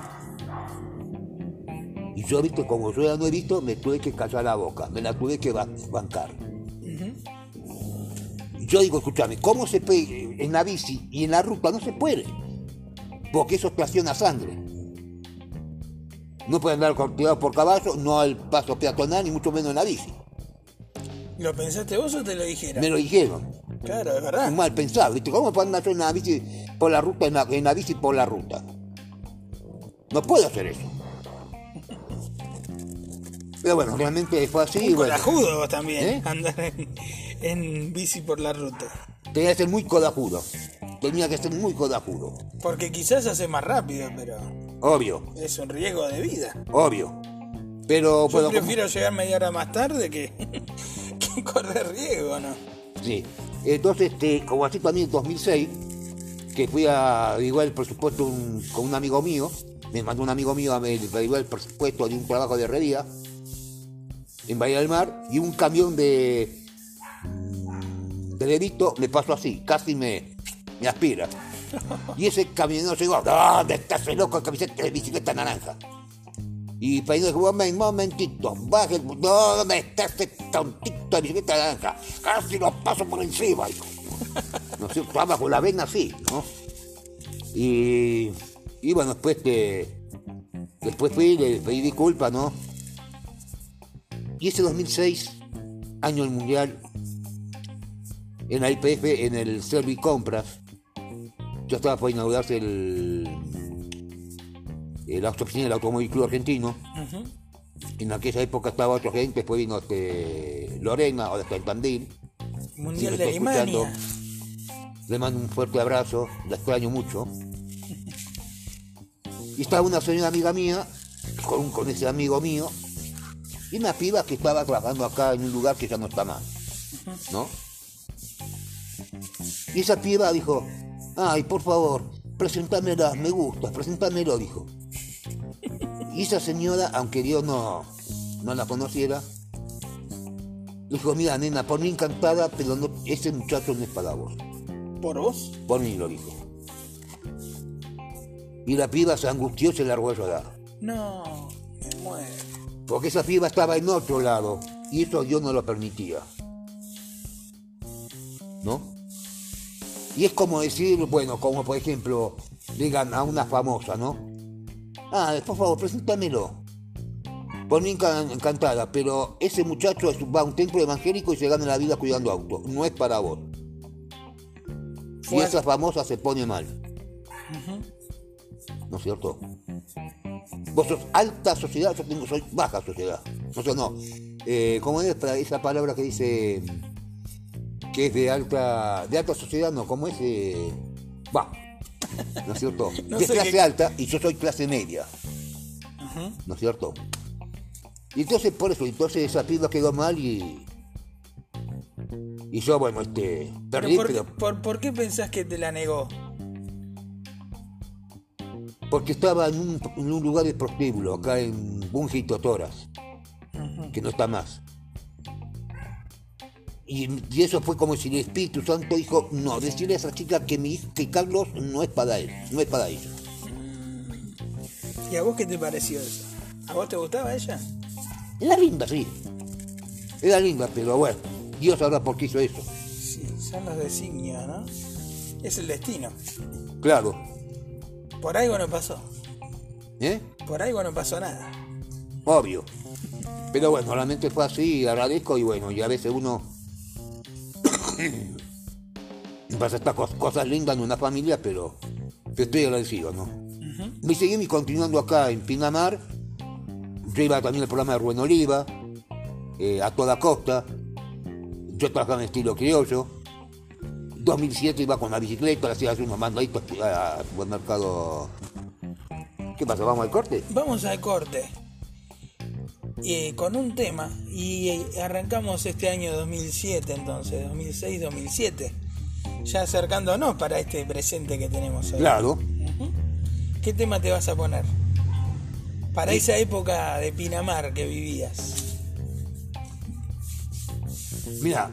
Y yo, viste, como yo ya no he visto, me tuve que callar la boca, me la tuve que ban- bancar. Yo digo, escúchame, ¿cómo se puede en la bici y en la ruta? No se puede. Porque eso estaciona sangre. No puede andar cortado por caballo, no al paso peatonal, ni mucho menos en la bici. ¿Lo pensaste vos o te lo dijeron? Me lo dijeron. Claro, es verdad. Mal pensado, ¿viste? ¿Cómo puedo andar en la bici por la ruta, en la, en la bici por la ruta? No puedo hacer eso. Pero bueno, realmente fue así. Un bueno, corajudo vos también, ¿Eh? andar en, en bici por la ruta. tenía que ser muy codajudo. Tenía que ser muy codajudo. Porque quizás hace más rápido, pero Obvio, es un riesgo de vida. obvio. Pero Yo bueno, como- prefiero llegar media hora más tarde que, (laughs) que correr riesgo, ¿no? Sí. Entonces, este, como así también en 2006, que fui a averiguar el presupuesto un- con un amigo mío, me mandó un amigo mío a averiguar el presupuesto de un trabajo de herrería en Bahía del Mar y un camión de mm, de Levito me pasó así, casi me, me aspira. (laughs) Y ese camionero llegó, ¿dónde está ese loco de camiseta de bicicleta naranja? Y dijo, "Momen- momentito, baje, ¿dónde está ese tontito de bicicleta naranja? Casi lo paso por encima. No sé, estaba con la vena así, ¿no? Y, bueno, después te, después fui, le pedí disculpas, ¿no? Y ese 2006, año del Mundial, en la IPF, en el Servicompras, ya estaba por inaugurarse el, el oficina del Automóvil Club Argentino. En aquella época estaba otro gente, después vino este, Lorena, ahora está en Tandil. Mundial de estoy escuchando. Alemania. Le mando un fuerte abrazo, la extraño mucho. (laughs) Y estaba una señora amiga mía, con, con ese amigo mío, y una piba que estaba trabajando acá en un lugar que ya no está más. ¿No? Y esa piba dijo, ay, por favor, presentámela, me gusta, presentámelo, dijo. Y esa señora, aunque Dios no, no la conociera, dijo, mira, nena, por mí encantada, pero no, ese muchacho no es para vos. ¿Por vos? Por mí lo dijo. Y la piba se angustió y se largó a llorar. No, me muero. Porque esa piba estaba en otro lado. Y eso Dios no lo permitía. ¿No? Y es como decir, bueno, como por ejemplo, digan a una famosa, ¿no? Ah, por favor, preséntamelo. Por mí encan- encantada, pero ese muchacho va a un templo evangélico y se gana la vida cuidando autos. No es para vos. Fue- esa famosa se pone mal. ¿No es cierto? Vos sos alta sociedad, yo tengo, soy baja sociedad. No sé, no. Eh, ¿Cómo es esa palabra que dice que es de alta, de alta sociedad? No, ¿cómo es? Eh, Va. ¿No es cierto? (laughs) No de sé clase qué- alta y yo soy clase media. ¿no es cierto? Y entonces por eso, entonces esa piba quedó mal y... Y yo, bueno, este, ¿Pero perdí, por, pero por- por qué pensás que te la negó? porque estaba en un, en un lugar de prostíbulo, acá en Bungie Totoras, que no está más. Y, y eso fue como si el Espíritu Santo dijo, no, decirle a esa chica que mi que Carlos no es para él, no es para ella. ¿Y a vos qué te pareció eso? ¿A vos te gustaba ella? Era linda, sí. Era linda, pero bueno, Dios sabrá por qué hizo eso. Sí, son los designios, ¿no? Es el destino. Claro. Por algo no pasó. ¿Eh? Por algo no pasó nada. Obvio. Pero bueno, realmente fue así, agradezco y bueno, y a veces uno pasa estas cos- cosas lindas en una familia, pero, pero estoy agradecido, ¿no? Me seguí continuando acá en Pinamar, yo iba también al programa de Rubén Oliva, eh, a toda costa, yo trabajaba en estilo criollo, 2007 iba con la bicicleta, le hacía hacer unos mandaditos al supermercado. ¿Qué pasa? ¿Vamos al corte? Vamos al corte. Eh, con un tema. Y eh, arrancamos este año 2007, entonces, 2006-2007. Ya acercándonos para este presente que tenemos hoy. Claro. ¿Qué tema te vas a poner? Para esa época de Pinamar que vivías. Mira,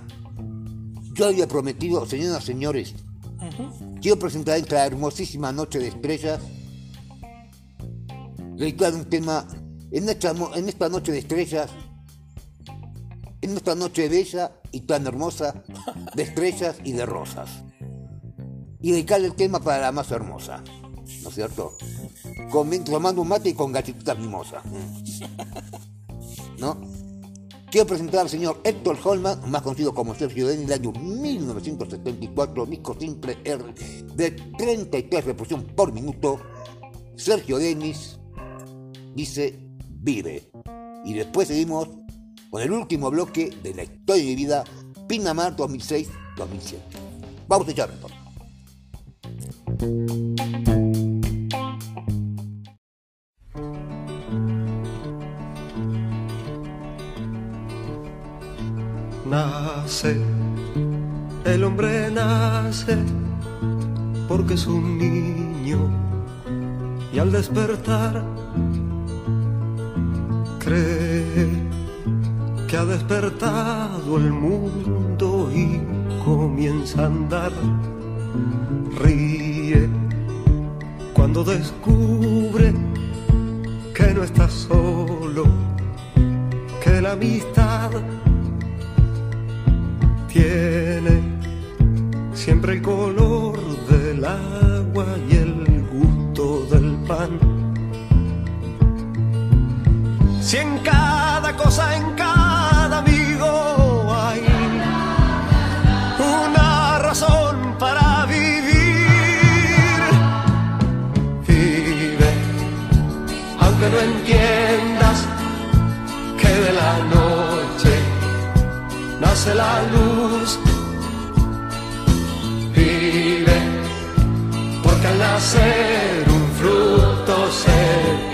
yo había prometido, señoras y señores, quiero presentar esta hermosísima noche de estrellas, dedicar un tema en esta, en noche de estrellas, en esta noche bella y tan hermosa (laughs) de estrellas y de rosas. Y dedicarle el tema para la más hermosa, ¿no es cierto? Con, tomando un mate y con galletitas mimosas. ¿No? Quiero presentar al señor Héctor Holman, más conocido como Sergio Den, del año 1974, disco simple R de 33 reproducción por minuto. Sergio Denis dice Vive. Y después seguimos con el último bloque de la historia de mi vida, Pinamar 2006-2007. Vamos a echar entonces. Nace, el hombre nace porque es un niño y al despertar que ha despertado el mundo y comienza a andar. Ríe cuando descubre que no está solo, que la amistad tiene siempre el color del agua y el gusto del pan. Si en cada cosa, en cada amigo hay una razón para vivir, vive, aunque no entiendas que de la noche nace la luz. Vive, porque al nacer un fruto se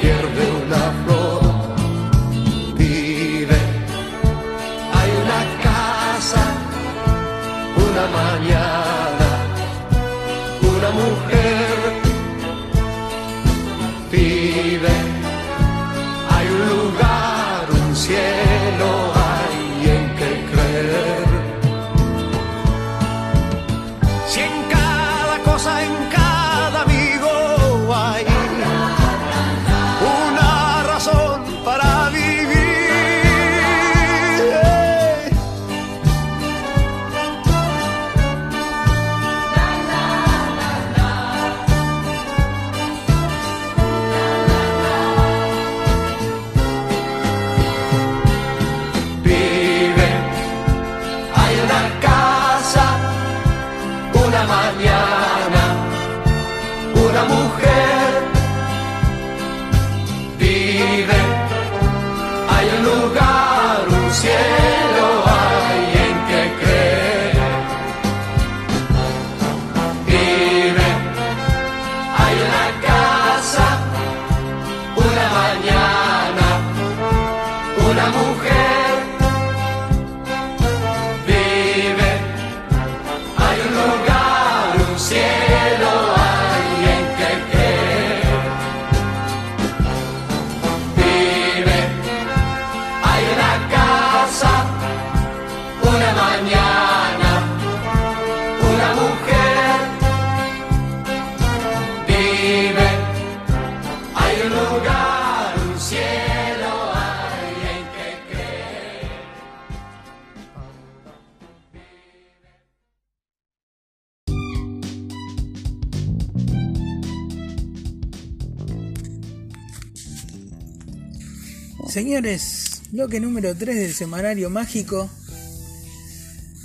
Señores, bloque número 3 del semanario mágico.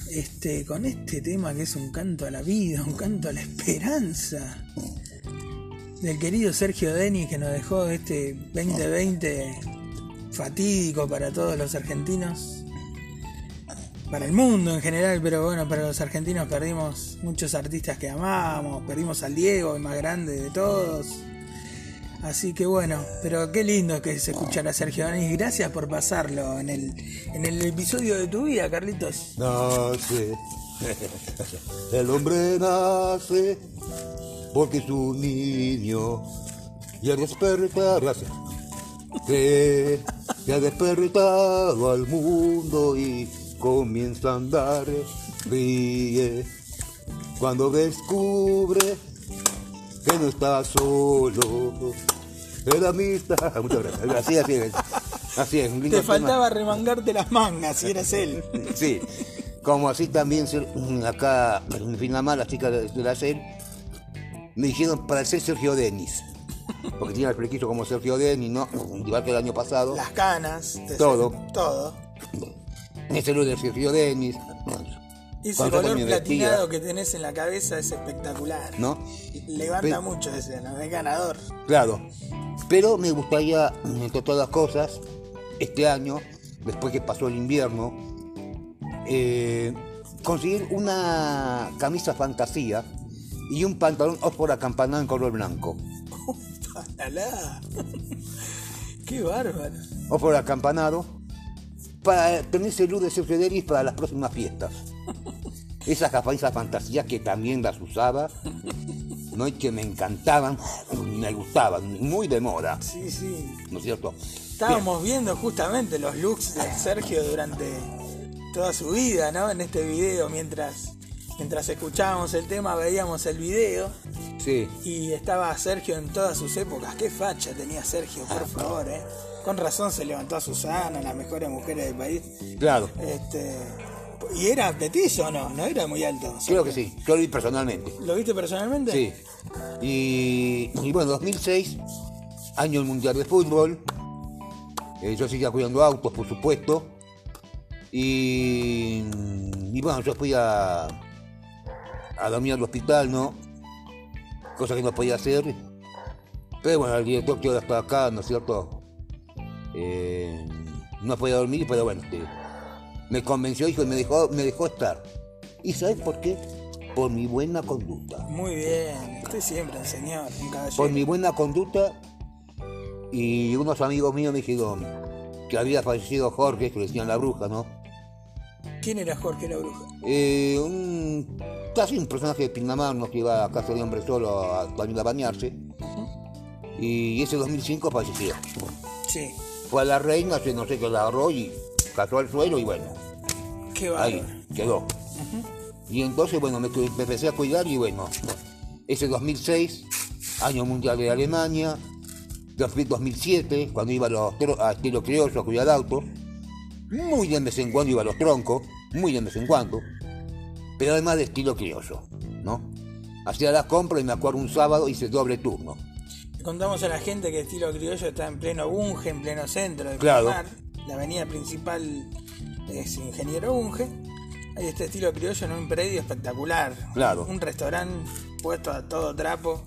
Este, con este tema que es un canto a la vida, un canto a la esperanza. Del querido Sergio Denis que nos dejó este 2020 fatídico para todos los argentinos. Para el mundo en general, pero bueno, para los argentinos perdimos muchos artistas que amamos, perdimos al Diego, el más grande de todos. Así que bueno, pero qué lindo que se escuchara a Sergio Denis. Gracias por pasarlo en el, en el episodio de tu vida, Carlitos. Nace, (laughs) el hombre nace porque es un niño y al despertar, que, que ha despertado al mundo y comienza a andar, ríe cuando descubre que no está solo. El amistad. Muchas gracias. Así, así es. Así es. un lindo Te tema. faltaba remangarte las mangas si eras él. Sí, como así también acá en Pinamar, las chicas de, la SEL me dijeron para ser Sergio Denis. Porque tiene el flequillo como Sergio Denis, ¿no? Igual que el año pasado. Las canas. Todo. Todo. Ese luz de Sergio Denis, Y ese color platinado que tenés en la cabeza es espectacular. ¿no? Levanta mucho ese, ¿no? Es ganador. Claro. Pero me gustaría, entre todas las cosas, este año, después que pasó el invierno, eh, conseguir una camisa fantasía y un pantalón por acampanado en color blanco. (laughs) ¡Qué bárbaro! o por acampanado para tener ese luz de Denis para las próximas fiestas. (laughs) Esas camisas fantasías que también las usaba, ¿no? y que me encantaban, me gustaban, muy de moda, Sí, sí. ¿no es cierto? Estábamos viendo justamente los looks de Sergio durante toda su vida, ¿no? En este video, mientras, mientras escuchábamos el tema, veíamos el video Sí, y estaba Sergio en todas sus épocas. ¡Qué facha tenía Sergio, por favor, eh! Con razón se levantó a Susana, las mejores mujeres del país. claro, Este, ¿Y era petizo o no? No era muy alto. creo que sí, yo lo vi personalmente. ¿Lo viste personalmente? Sí. Y, y bueno, 2006, año del Mundial de Fútbol. Eh, yo seguía cuidando autos, por supuesto. Y, y bueno, yo fui a, a dormir al hospital, ¿no? Cosa que no podía hacer. Pero bueno, el director que ahora está acá, ¿no es cierto? Eh, no podía dormir, pero bueno, este, me convenció hijo, y me dejó, me dejó estar. ¿Y sabes por qué? Por mi buena conducta. Muy bien. Usted siempre señor, un caballero. Por mi buena conducta y unos amigos míos me dijeron que había fallecido Jorge, que le decían la bruja, ¿no? ¿Quién era Jorge la Bruja? Eh, un, casi un personaje de Pinamar, ¿no? que iba a casa de hombre solo a, a bañarse. Y ese 2005 falleció. Sí. Fue a la reina, se no sé qué la agarró y cayó al suelo y bueno, Qué ahí quedó. Y entonces, bueno, me, empecé a cuidar y bueno, ese 2006, año mundial de Alemania, 2000 2007, cuando iba a, los, a estilo criollo a cuidar autos, muy de vez en cuando iba a los troncos, muy de vez en cuando, pero además de estilo criollo, ¿no? Hacía las compras y me acuerdo un sábado hice doble turno. Contamos a la gente que Estilo Criollo está en pleno Bunge, en pleno centro de Claro. La avenida principal es Ingeniero Bunge. Ahí está Estilo Criollo en un predio espectacular. Claro. Un restaurante puesto a todo trapo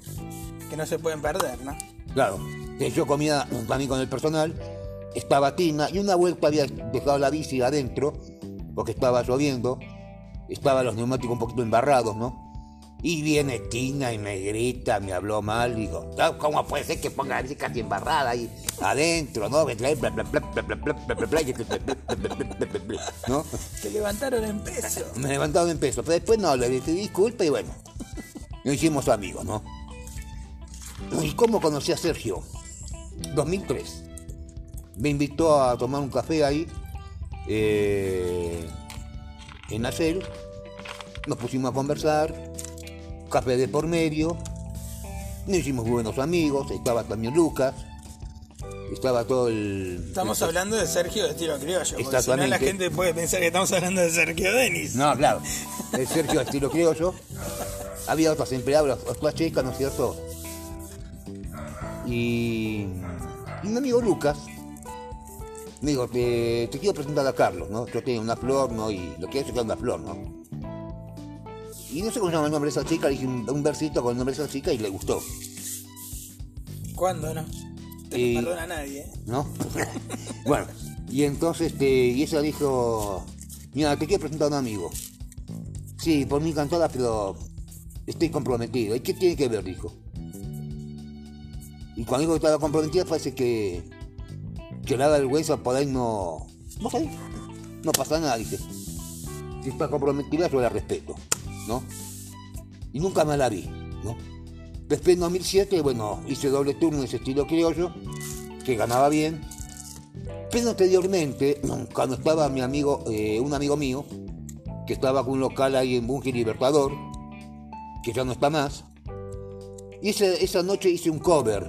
que no se pueden perder, ¿no? Claro, que yo comía también con el personal, estaba Tina y una vuelta había dejado la bici adentro porque estaba lloviendo, estaban los neumáticos un poquito embarrados, ¿no? Y viene Tina y me grita, me habló mal, digo, ¿cómo puede ser que ponga la chica embarrada ahí adentro, no? ¿No? Te levantaron en peso. Me levantaron en peso, pero después no, le dije disculpa y bueno, nos hicimos amigos, ¿no? ¿Y cómo conocí a Sergio? 2003. Me invitó a tomar un café ahí, eh, en Acel, nos pusimos a conversar café de por medio. Nos hicimos buenos amigos, estaba también Lucas, estaba todo el... Estamos hablando de Sergio de estilo criollo. Porque si no la gente puede pensar que estamos hablando de Sergio Denis. No, claro. El Sergio estilo criollo. Había otras empleadas, otras chicas, ¿no es cierto? Y, y mi amigo Lucas me dijo, te, te quiero presentar a Carlos, ¿no? Yo tengo una flor, ¿no? Y lo que es es una flor, ¿no? Y no sé cómo se llama el nombre de esa chica, le dije un, un versito con el nombre de esa chica y le gustó, ¿Cuándo no? Te Y- lo perdona a nadie, ¿eh? ¿no? (laughs) bueno, y entonces, este, y ella dijo, mira, te quiero presentar a un amigo. Sí, por mí encantada, pero estoy comprometido. ¿Y qué tiene que ver? Dijo. Y cuando digo que estaba comprometida, parece que, que la vergüenza por ahí no... No sé, no pasa nada, dice. Si está comprometida, yo la respeto, ¿no? Y nunca más la vi, ¿no? Después en 2007, bueno, hice doble turno en ese estilo criollo, que ganaba bien. Pero anteriormente, cuando estaba mi amigo, eh, un amigo mío, que estaba con un local ahí en Bungie Libertador, que ya no está más, y esa, esa noche hice un cover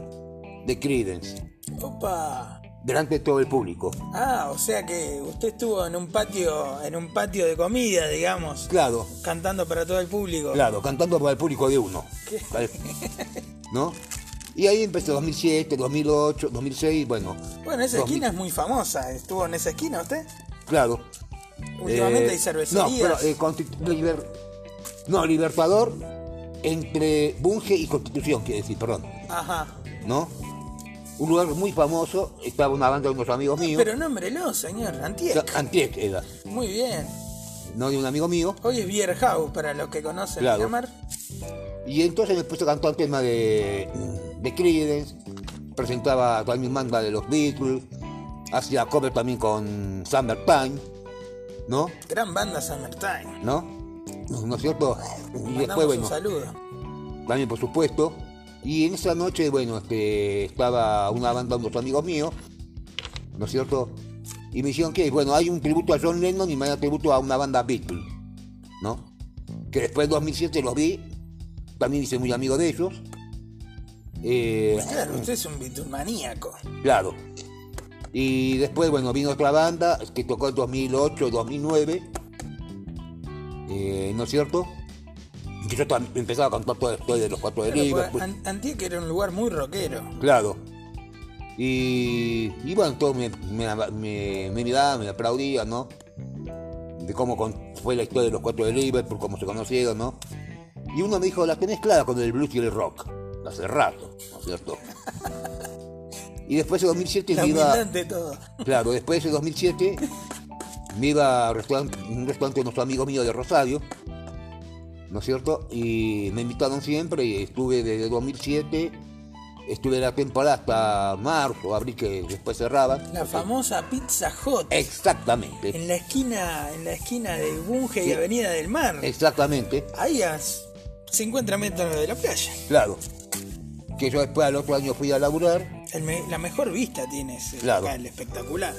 de Creedence, Opa. Delante de todo el público. Ah, o sea que usted estuvo en un patio, en un patio de comida, digamos, Claro, cantando para todo el público. claro, cantando para el público de uno. (laughs) ¿No? Y ahí empecé 2007, 2008, 2006, bueno. Bueno, esa 2000. esquina es muy famosa. ¿Estuvo en esa esquina usted? Claro. Últimamente Eh, hay cervecerías. No, pero, eh, Constitu- Liber- no, Libertador entre Bunge y Constitución, quiere decir, perdón. Ajá. ¿No? Un lugar muy famoso, estaba una banda de unos amigos míos. Pero nómbrelo, señor. Antiek. Antiek era, Muy bien. no de un amigo mío. Hoy es Beer House, para los que conocen Claro. Miramar. Y entonces me puse a cantar el tema de, de Creedence, presentaba también banda de los Beatles, hacía cover también con Summertime, ¿no? Gran banda Summertime. ¿No? ¿No es cierto? Y Mandamos después, bueno, un saludo. también por supuesto. Y en esa noche, bueno, este, estaba una banda unos amigos míos, ¿no es cierto? Y me dijeron que, bueno, hay un tributo a John Lennon y me hay tributo a una banda Beatles, ¿no? Que después en 2007 los vi, también hice muy amigo de ellos. Eh, Claro, usted es un biturmaníaco. claro. Y después, bueno, vino otra banda que tocó en 2008, 2009, eh, ¿no es cierto? Que yo empezaba a cantar todo después de los cuatro de Liverpool. An- Antiek era un lugar muy rockero. Claro. Y, y bueno, todos me, me, me, me miraban, me aplaudían, ¿no? De cómo con- fue la historia de los cuatro de Liverpool, cómo se conocieron, ¿no? Y uno me dijo, la tenés clara con el blues y el rock. Hace rato, ¿no es cierto? Y después de 2007 La me iba... de todo. Claro, después de 2007 me iba a un restaurante de nuestro amigo mío de Rosario, ¿no es cierto? Y me invitaron siempre y estuve desde 2007, estuve la temporada hasta marzo, abril, que después cerraba. La famosa Pizza Hut. Exactamente, En la esquina, en la esquina de Bunge y. Avenida del Mar. exactamente, Ahí a 50 metros de la playa. claro. Que yo después al otro año fui a laburar El me- la mejor vista tiene ese Claro. local espectacular.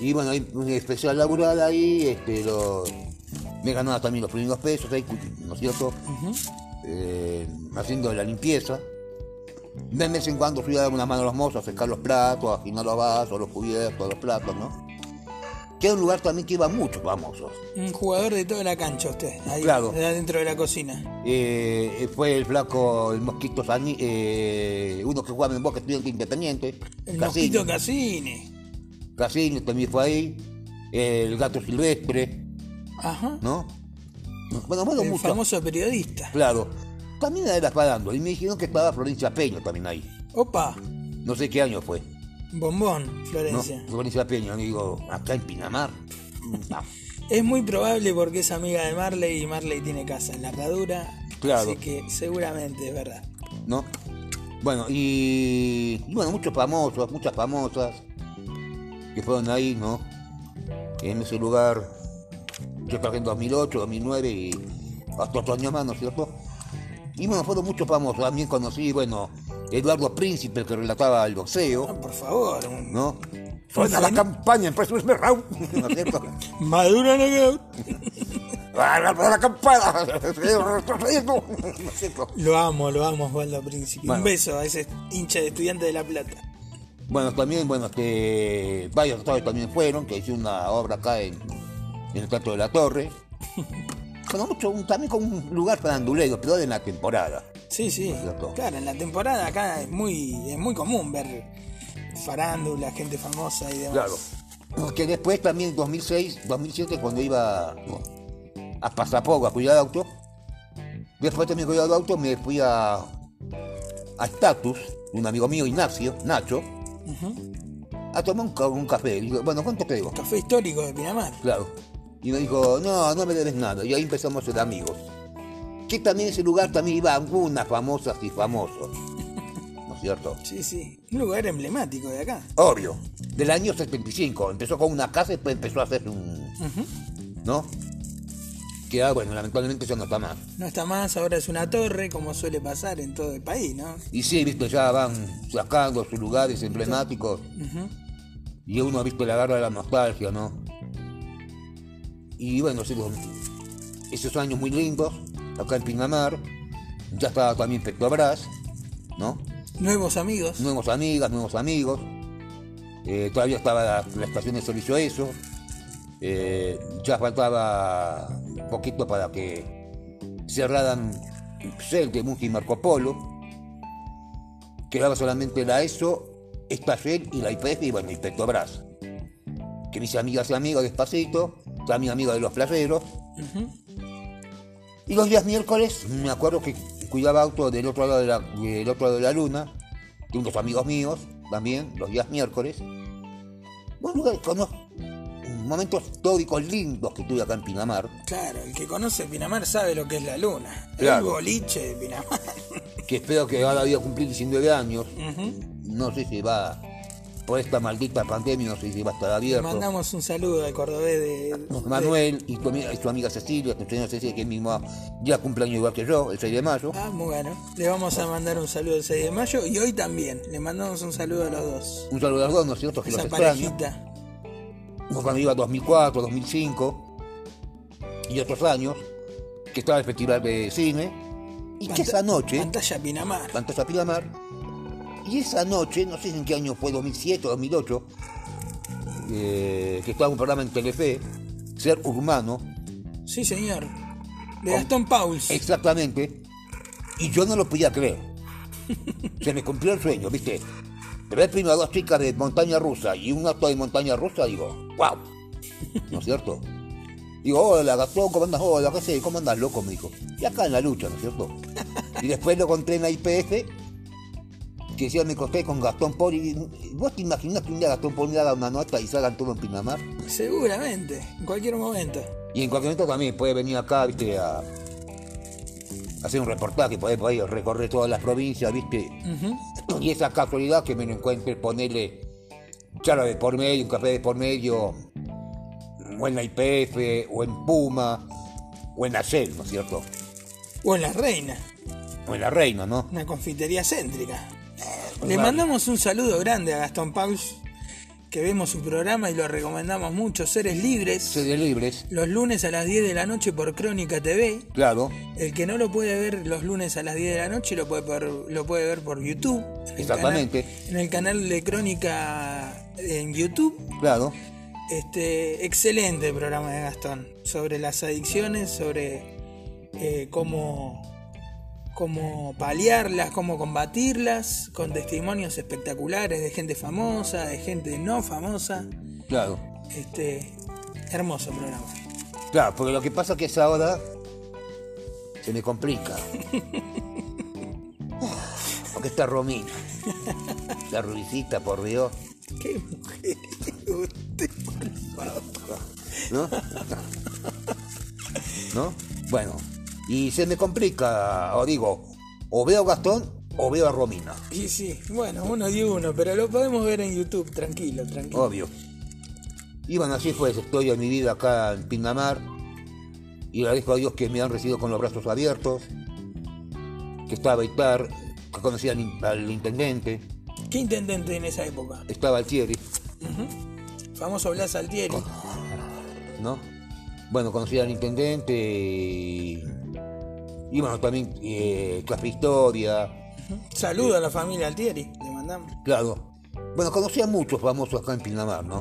Y bueno, me empecé a laburar ahí, este, lo- me ganaba también los primeros pesos ahí, ¿no es cierto? Eh, haciendo la limpieza. De vez en cuando fui a dar una mano a los mozos, a secar los platos, a afinar los vasos, los cubiertos, los platos, ¿no? Que era un lugar también que iba muchos famosos. Un jugador de toda la cancha usted, ahí Claro. dentro de la cocina. Eh, fue el flaco, el mosquito Sani, eh, uno que jugaba en Boca Estudiante Independiente. El Cassini. mosquito Cassini. Cassini también fue ahí. El gato silvestre, Ajá. ¿no? Bueno, bueno, el mucho. famoso periodista. Claro. También era parando. Y me dijeron que estaba Florencia Peña también ahí. Opa, No sé qué año fue. bombón, ¿no? Florencia. Florencia Peña. Digo, acá en Pinamar. No. (laughs) Es muy probable porque es amiga de Marley y Marley tiene casa en la herradura. Claro. Así que seguramente es verdad. ¿no? Bueno, y, y bueno, muchos famosos, muchas famosas que fueron ahí, ¿no? En ese lugar, yo trabajé en 2008, 2009 y hasta otros años más, ¿no es cierto? Y bueno, fueron muchos famosos. También conocí, bueno, Eduardo Príncipe, que relataba el boxeo, No, por favor. ¿no? Suena la campaña en Presos Round, ¿no es cierto? (laughs) Maduro knockout. (laughs) ¡Ah, la campana! ¿No es cierto? Lo amo, lo amo, Osvaldo Príncipe. Bueno. Un beso a ese hincha de estudiante de La Plata. Bueno, también, bueno, este, varios actores también fueron, que hicieron una obra acá en, en el Teatro de la Torre. Bueno, mucho, un- también con un lugar farandulero, pero en la temporada. Sí, sí. Claro, en la temporada acá es muy, es muy común ver farándula, gente famosa y demás. Claro. Porque después también en 2006, 2007, cuando iba a Pasapogo a cuidar auto, después también cuidar auto me fui a, a Status, un amigo mío, Ignacio, Nacho, a tomar un, un café. Y digo, bueno, ¿cuánto te digo? Café histórico de Pinamar. Claro. Y me dijo, no, no me debes nada. Y ahí empezamos a ser amigos. Que también ese lugar también iban algunas famosas y famosos. ¿No es cierto? Sí, sí. Un lugar emblemático de acá. Obvio. Del año 75. Empezó con una casa y después empezó a hacer un... ¿No? Que ah, bueno, lamentablemente ya no está más. No está más, ahora es una torre, como suele pasar en todo el país, ¿no? Y sí, viste, ya van sacando sus lugares emblemáticos. Y uno, viste, le agarra la nostalgia, ¿no? Y bueno, con esos años muy lindos, acá en Pinamar, ya estaba también Petrobras, ¿no? Nuevos amigos. Nuevos amigas, nuevos amigos. Eh, todavía estaba la, la estación de servicio eso. Eh, ya faltaba un poquito para que cerraran de Muji y Marco Polo. Quedaba solamente la ESO, esta Shell y la IPF y bueno, y Petrobras. Que mis amigas y amigos despacito, también amiga de los playeros. Y los días miércoles, me acuerdo que cuidaba auto del otro lado de la, del otro lado de la luna, de unos amigos míos también, los días miércoles. Bueno, con unos momentos históricos lindos que tuve acá en Pinamar. Claro, el que conoce Pinamar sabe lo que es la luna. El boliche de Pinamar. que espero que ahora voy a cumplir 19 años. No sé si va, por esta maldita pandemia, no sé si va a estar Le abierto. mandamos un saludo al cordobés de, Manuel y tu, y amiga Cecilia, tu señora Cecilia, que mismo ya cumpleaños igual que yo, el 6 de mayo. Ah, muy bueno. Le vamos a mandar un saludo el 6 de mayo y hoy también. Le mandamos un saludo a los dos. Un saludo a los dos, ¿no es cierto? Que Esa los parejita. Cuando iba 2004, 2005 y otros años, que estaba el Festival de Cine, y que Panta- esa noche, Pantalla Pinamar. Pantalla Pinamar, y esa noche, no sé en qué año fue, 2007 o 2008, eh, que estaba un programa en Telefe, Ser Urbano, Sí, señor. De Gastón Pauls. exactamente, y yo no lo podía creer. (laughs) Se me cumplió el sueño, ¿viste? Pero ver primero a dos chicas de montaña rusa y un acto de montaña rusa, digo, wow, ¿no es cierto? Digo, hola, Gastón, ¿cómo andas? Hola, ¿qué sé? ¿Cómo andas, loco? Me dijo. Y acá en la lucha, ¿no es cierto? Y después lo encontré en la IPF, que decía, me encontré con Gastón Poli. ¿Vos te imaginas que un día Gastón Poli haga una nota y salgan todo en Pinamar? Seguramente. En cualquier momento. Y en cualquier momento también puede venir acá, viste, a, hacer un reportaje, puede, puede recorrer todas las provincias, viste. Y esa casualidad que me lo encuentre ponerle charla de por medio, un café de por medio, o en la IPF, o en Puma, o en la CEL, ¿no es cierto? O en La Reina. O en la Reina, ¿no? Una confitería céntrica. Le mandamos un saludo grande a Gastón Pauls, que vemos su programa y lo recomendamos mucho. Seres Libres. Sedes libres, Los lunes a las 10 de la noche por Crónica TV. claro, El que no lo puede ver los lunes a las 10 de la noche lo puede ver, lo puede ver por YouTube. en el Exactamente. canal- en el canal de Crónica en YouTube. claro. Este excelente programa de Gastón sobre las adicciones, sobre eh, cómo, cómo paliarlas, cómo combatirlas, con testimonios espectaculares de gente famosa, de gente no famosa. Claro, Este hermoso programa. claro, porque lo que pasa es que esa hora se me complica. (laughs) Porque está Romina, la rubicita, por Dios, Qué mujer usted, por favor. ¿no? ¿no? Bueno, y se me complica, o digo, o veo a Gastón o veo a Romina, Y sí, bueno, uno y uno, pero lo podemos ver en YouTube, tranquilo, tranquilo. obvio. Y bueno, así fue esa historia de mi vida acá en Pinamar. Y agradezco a Dios que me han recibido con los brazos abiertos. Que estaba Itar, que conocía al, in- al intendente, ¿Qué intendente en esa época? estaba Altieri, Famoso Blas Altieri. ¿no? Bueno, conocí al intendente y, y bueno, también eh, clase de historia, Saludo a la familia Altieri, le mandamos. claro. Bueno, conocí a muchos famosos acá en Pinamar, ¿no?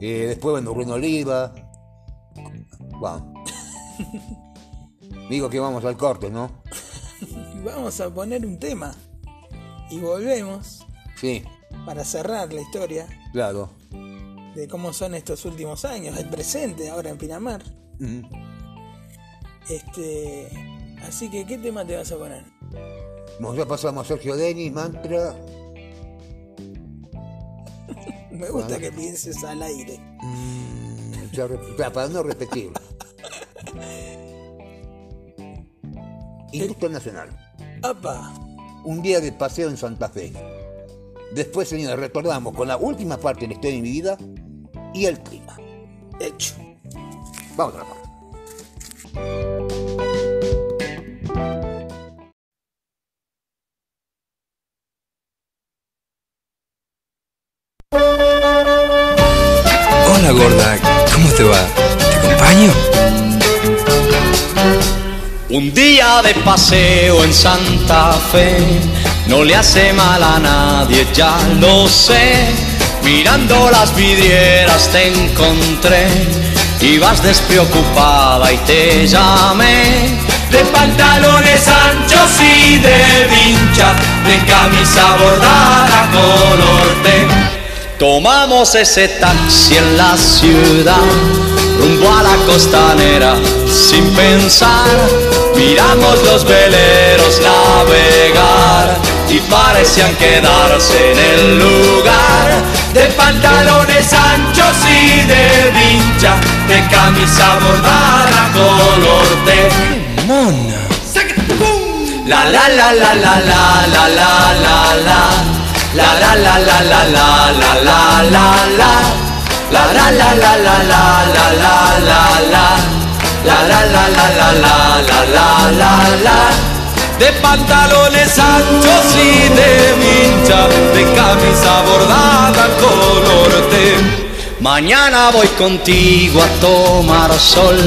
Eh, después, bueno, Bruno Oliva. Bueno. (laughs) Digo que vamos al corte, ¿no? (laughs) Vamos a poner un tema. Y volvemos Sí, para cerrar la historia claro. de cómo son estos últimos años, el presente ahora en Pinamar. Ujú. Este, así que ¿qué tema te vas a poner? Bueno, ya pasamos a Sergio Denis, Mantra. (laughs) Me gusta que pienses al aire. Mm, ya para no repetirlo. (laughs) Industria Nacional. ¡Apa! Un día de paseo en Santa Fe. Después, señores, recordamos con la última parte de la historia de mi vida y el clima. Hecho. Vamos a la parte. Gorda, ¿cómo te va? ¿Te acompaño? Un día de paseo en Santa Fe no le hace mal a nadie, ya lo sé. Mirando las vidrieras te encontré, ibas despreocupada y te llamé. De pantalones anchos y de vincha, de camisa bordada color. Tomamos ese taxi en la ciudad, rumbo a la costanera, sin pensar. Miramos los veleros navegar y parecían quedarse en el lugar. De pantalones anchos y de vincha, de camisa bordada color té. Mona. La la la la la la la la la la La la la la la la la la la la La la la la la la la la la la La la la la la la la la la la De pantalones anchos y de vincha, de camisa bordada color té. Mañana voy contigo a tomar sol,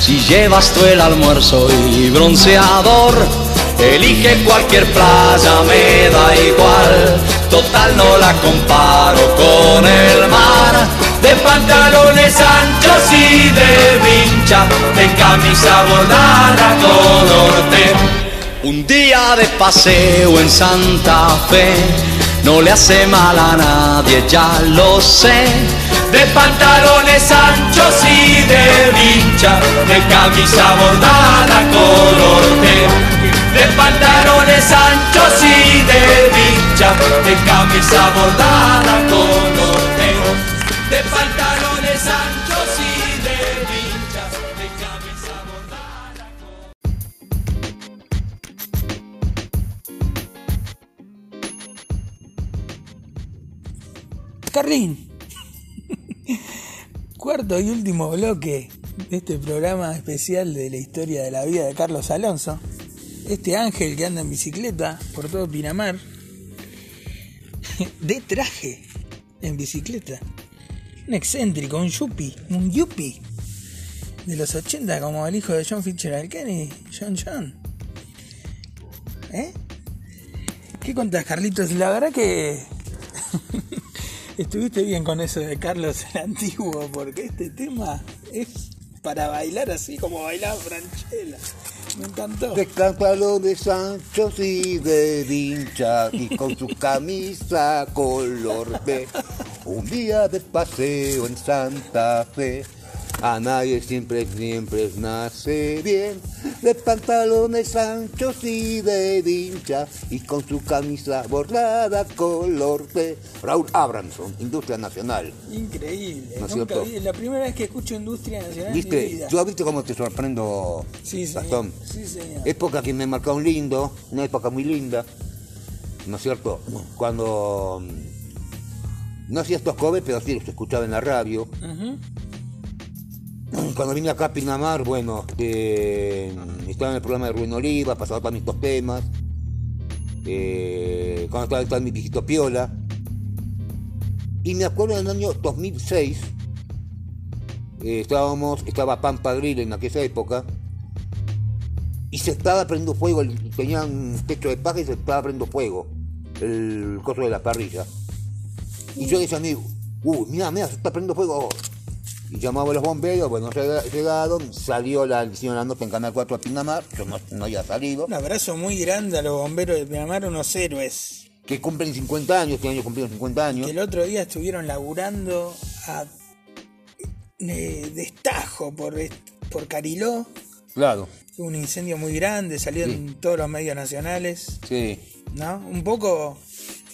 si llevas tú el almuerzo y bronceador. Elige cualquier playa, me da igual, total no la comparo con el mar. De pantalones anchos y de vincha De camisa bordada color té Un día de paseo en Santa Fe no le hace mal a nadie, ya lo sé. De pantalones anchos y de vincha, de camisa bordada color té. De pantalones anchos y de vincha, de camisa bordada color té. De pantalones anchos y de vincha, de camisa bordada Carlín. (laughs) Cuarto y último bloque de este programa especial de la historia de la vida de Carlos Alonso. Este ángel que anda en bicicleta por todo Pinamar. De traje en bicicleta. Un excéntrico, un yuppie, un yuppie. De los 80 como el hijo de John Fitzgerald Kennedy, John John. ¿Eh? ¿Qué contás, Carlitos? La verdad que (laughs) estuviste bien con eso de Carlos el Antiguo, porque este tema es para bailar así como bailaba Franchella. Me encantó. De anchos y de vincha y con su camisa color té. Un día de paseo en Santa Fe. A nadie siempre, siempre nace bien, de pantalones anchos y de vincha, y con su camisa bordada color de Raúl Abramson, Industria Nacional. Increíble. ¿No es Nunca cierto? vi- la primera vez que escucho Industria Nacional en mi ¿Viste? vida. Yo viste cómo te sorprendo, Sí, señor. Sí, señor. Época que me marcó un lindo, una época muy linda, ¿no es cierto? Cuando mm, no hacía estos covers, pero sí los escuchaba en la radio. Ujú. Cuando vine acá a Pinamar, bueno, este, estaba en el programa de Rubén Oliva, pasaba también estos temas. Eh, cuando estaba, estaba mi viejito Piola. Y me acuerdo del año 2006, eh, estábamos, estaba Pampa Grill en aquella época, y se estaba prendiendo fuego, el- tenía un techo de paja y se estaba prendiendo fuego, el coso de la parrilla. Y yo decía a mí, uh, mira, mira, se está prendiendo fuego. Llamaba a los bomberos, bueno, llega- llegaron, salió la, hicieron la nota en Canal 4 a Pinamar, yo no, no había salido, Un abrazo muy grande a los bomberos de Pinamar, unos héroes. que cumplen 50 años, este año cumplieron 50 años. Que el otro día estuvieron laburando a eh, destajo por, por Cariló. Claro, Hubo un incendio muy grande, salió en todos los medios nacionales, sí, ¿no? Un poco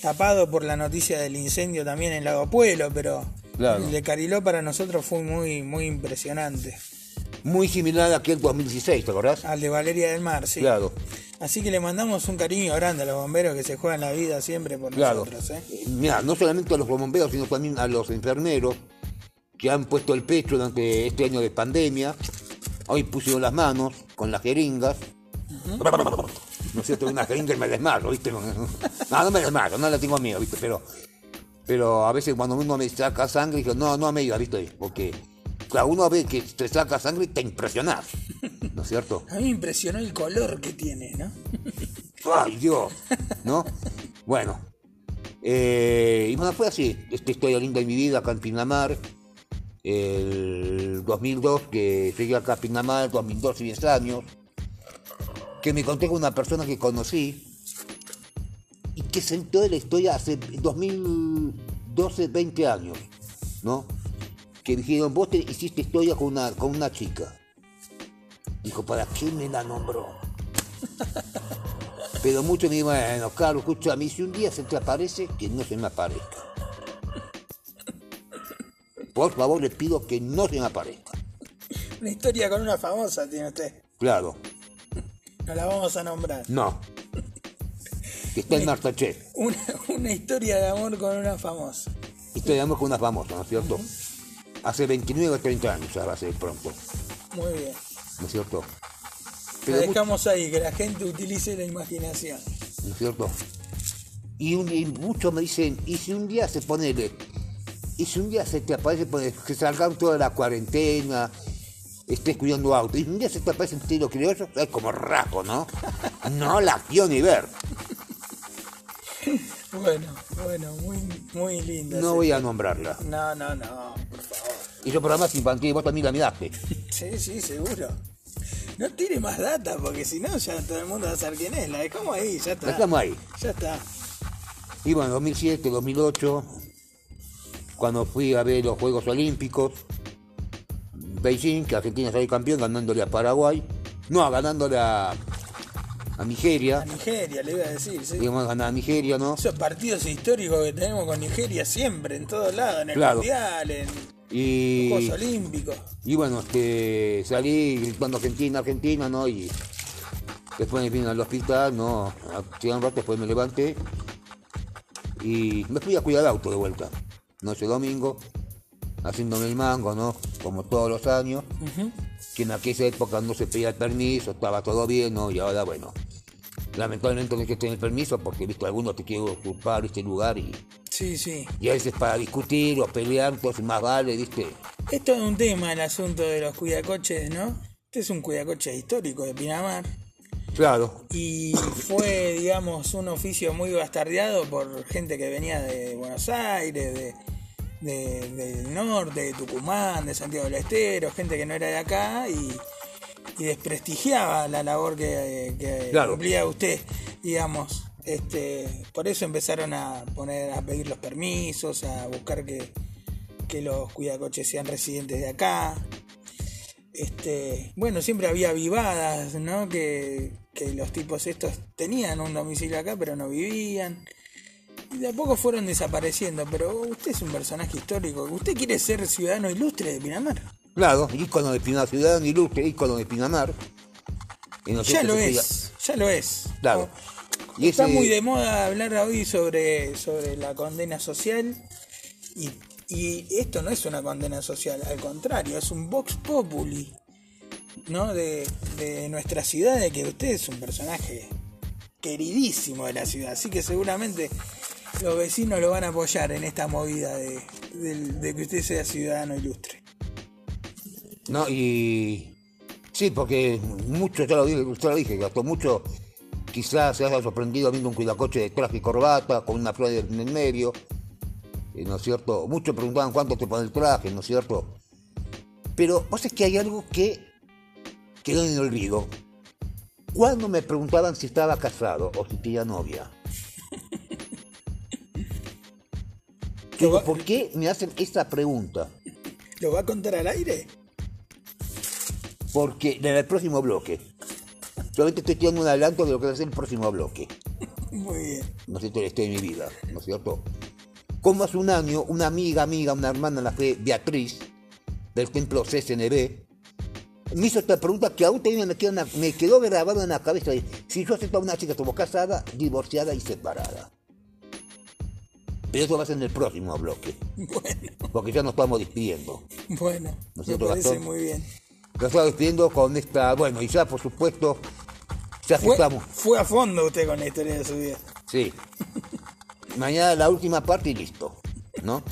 tapado por la noticia del incendio también en Lago Pueblo, pero Claro. el de Cariló para nosotros fue muy, muy impresionante. muy similar a aquel 2016, ¿te acordás? Al de Valeria del Mar, sí. Claro, Así que le mandamos un cariño grande a los bomberos que se juegan la vida siempre por claro. nosotros, ¿eh? Eh, Mira, no solamente a los bomberos, sino también a los enfermeros que han puesto el pecho durante este año de pandemia. Hoy pusieron las manos con las jeringas. No es cierto, una jeringa y me desmayo, ¿viste? (laughs) No, no me desmayo, no la tengo miedo, ¿viste? Pero, pero a veces cuando uno me saca sangre, digo, no, no me digas, ¿viste? Porque claro, uno ve que te saca sangre y te impresionás, ¿no es cierto? (laughs) A mí me impresionó el color que tiene, ¿no? ¡Ay, Dios! ¿No? Bueno. eh, y bueno, fue así. Esta historia linda de mi vida acá en Pinamar. El 2002, que llegué acá a Pinamar, 2012, 10 años. Que me conté con una persona que conocí. Que se enteró de la historia hace 2012, 20 años. ¿No? Que dijeron, vos te hiciste historia con una, con una chica. Dijo, ¿para qué me la nombró? (laughs) Pero muchos me dicen, bueno, Carlos, escucha, a mí si un día se te aparece, que no se me aparezca. Por favor, les pido que no se me aparezca. Una historia con una famosa tiene usted. Claro, No la vamos a nombrar. no. Que está en Masterchef. Una, una historia de amor con una famosa. Estoy hablando con una famosa, ¿no es cierto? Hace 29 o 30 años, ya va a ser pronto, Muy bien. ¿no es cierto? Pero mu- dejamos ahí, que la gente utilice la imaginación. ¿no es cierto? Y, un- y muchos me dicen, ¿y si un día se pone, y si un día se te aparece, pone- que salgan toda la cuarentena, estés cuidando auto, y un día se te aparece un tiro criollo, es como rajo, ¿no? No la quiero ni ver. (laughs) Bueno, bueno, muy, muy linda. No voy a nombrarla. No, no, no, por favor. Hizo programas infantiles, vos también la miraste. Sí, sí, seguro. No tire más data, porque si no, ya todo el mundo va a saber quién es. La dejamos ahí, ya La está. dejamos ahí. Ya está. Y bueno, 2007, 2008, cuando fui a ver los Juegos Olímpicos, Beijing, que Argentina salió campeón ganándole a Paraguay, no, ganándole a, a Nigeria, A Nigeria, le iba a decir, sí. digamos, ganar a Nigeria, ¿no? Esos partidos históricos que tenemos con Nigeria siempre, en todos lados, en el Claro. Mundial, en los Y, Juegos Olímpicos. y bueno, este, salí gritando Argentina, Argentina, ¿no? Y después me vine al hospital, ¿no? Hacía un rato, después me levanté y me fui a cuidar el auto de vuelta. Noche domingo, haciéndome el mango, ¿no? Como todos los años. Que en aquella época no se pedía el permiso, estaba todo bien, ¿no? Y ahora, bueno, lamentablemente no hay que tener permiso porque, visto, algunos te quieren ocupar este lugar y, Sí, sí. y a veces para discutir o pelear, entonces más vale, ¿viste? Esto es un tema, el asunto de los cuidacoches, ¿no? Este es un cuidacoche histórico de Pinamar. Claro, Y fue, digamos, un oficio muy bastardeado por gente que venía de Buenos Aires, de, de- del norte, de Tucumán, de Santiago del Estero, gente que no era de acá y, y desprestigiaba la labor que, que Claro. cumplía usted, digamos. Este, por eso empezaron a poner, a pedir los permisos, a buscar que, que los cuidacoches sean residentes de acá. Este, bueno, siempre había vivadas, ¿no? Que, que los tipos estos tenían un domicilio acá, pero no vivían. Y de a poco fueron desapareciendo, pero usted es un personaje histórico. ¿Usted quiere ser ciudadano ilustre de Pinamar? Claro, ícono de Pinamar, ciudadano ilustre, ícono de Pinamar. No Ya lo es, ya lo es. Claro. ¿no? Y Está ese- muy de moda hablar hoy sobre, sobre la condena social y, y esto no es una condena social, al contrario, es un vox populi ¿no? de, de nuestra ciudad, de que usted es un personaje queridísimo de la ciudad, así que seguramente los vecinos lo van a apoyar en esta movida de que usted sea ciudadano ilustre. No, y sí, porque mucho, ya lo dije, ya lo dije, Gastón, mucho quizás se haya sorprendido viendo un cuidacoche de traje y corbata, con una flor en el medio, eh, ¿no es cierto? Muchos preguntaban cuánto te pone el traje, ¿no es cierto? Pero vos es que hay algo que quedó en el olvido. Cuando me preguntaban si estaba casado o si tenía novia. (laughs) Digo, ¿por qué me hacen esa pregunta? (laughs) ¿Lo va a contar al aire? Porque en el próximo bloque. Solamente estoy tirando un adelanto de lo que va a ser el próximo bloque. (laughs) Muy bien. ¿No es cierto? El estado de mi vida. ¿No es cierto? Como hace un año, una amiga, amiga, una hermana, la fe Beatriz, del templo CSNB, me hizo esta pregunta que aún todavía me quedó, la- me quedó grabada en la cabeza. Si yo acepto a una chica como casada, divorciada y separada. Pero eso va a ser en el próximo bloque. (laughs) Bueno, Porque ya nos estamos despidiendo. bueno, ¿No me parece muy bien. Nos estamos despidiendo con esta. Bueno, y ya por supuesto, ya Fue, aceptamos. fue a fondo usted con la historia de su vida. Sí. Mañana la última parte y listo, ¿no?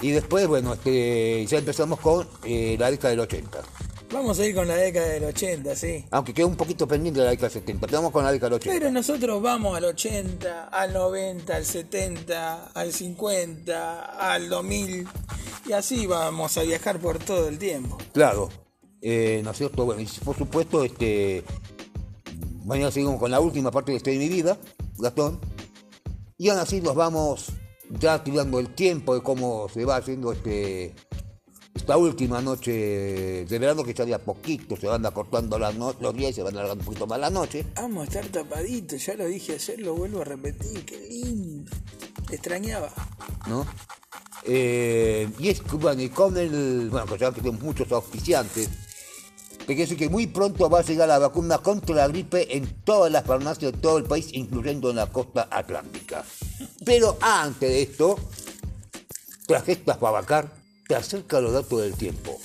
Y después, bueno, este, ya empezamos con eh, la década del 80. Vamos a ir con la década del 80, sí. Aunque quedó un poquito pendiente de la década del 70. Pero vamos con la década del 80. Pero nosotros vamos al 80, al 90, al 70, al 50, al 2000 y así vamos a viajar por todo el tiempo. Claro. Eh, ¿No es cierto? Bueno, y por supuesto, este. Mañana seguimos con la última parte de este de mi vida, Gastón. Y aún así nos vamos ya tirando el tiempo de cómo se va haciendo este. Esta última noche de verano que ya de a poquito se van acortando las no- los días y se van alargando un poquito más la noche. Vamos a estar tapaditos, ya lo dije ayer, lo vuelvo a repetir, qué lindo. Te extrañaba. ¿no? Eh, y es que, bueno, y con el, bueno, ya que tenemos muchos auspiciantes, te quiero decir que muy pronto va a llegar la vacuna contra la gripe en todas las farmacias de todo el país, incluyendo en la costa atlántica. Pero antes de esto, tarjetas Fabacar te acerca los datos del tiempo.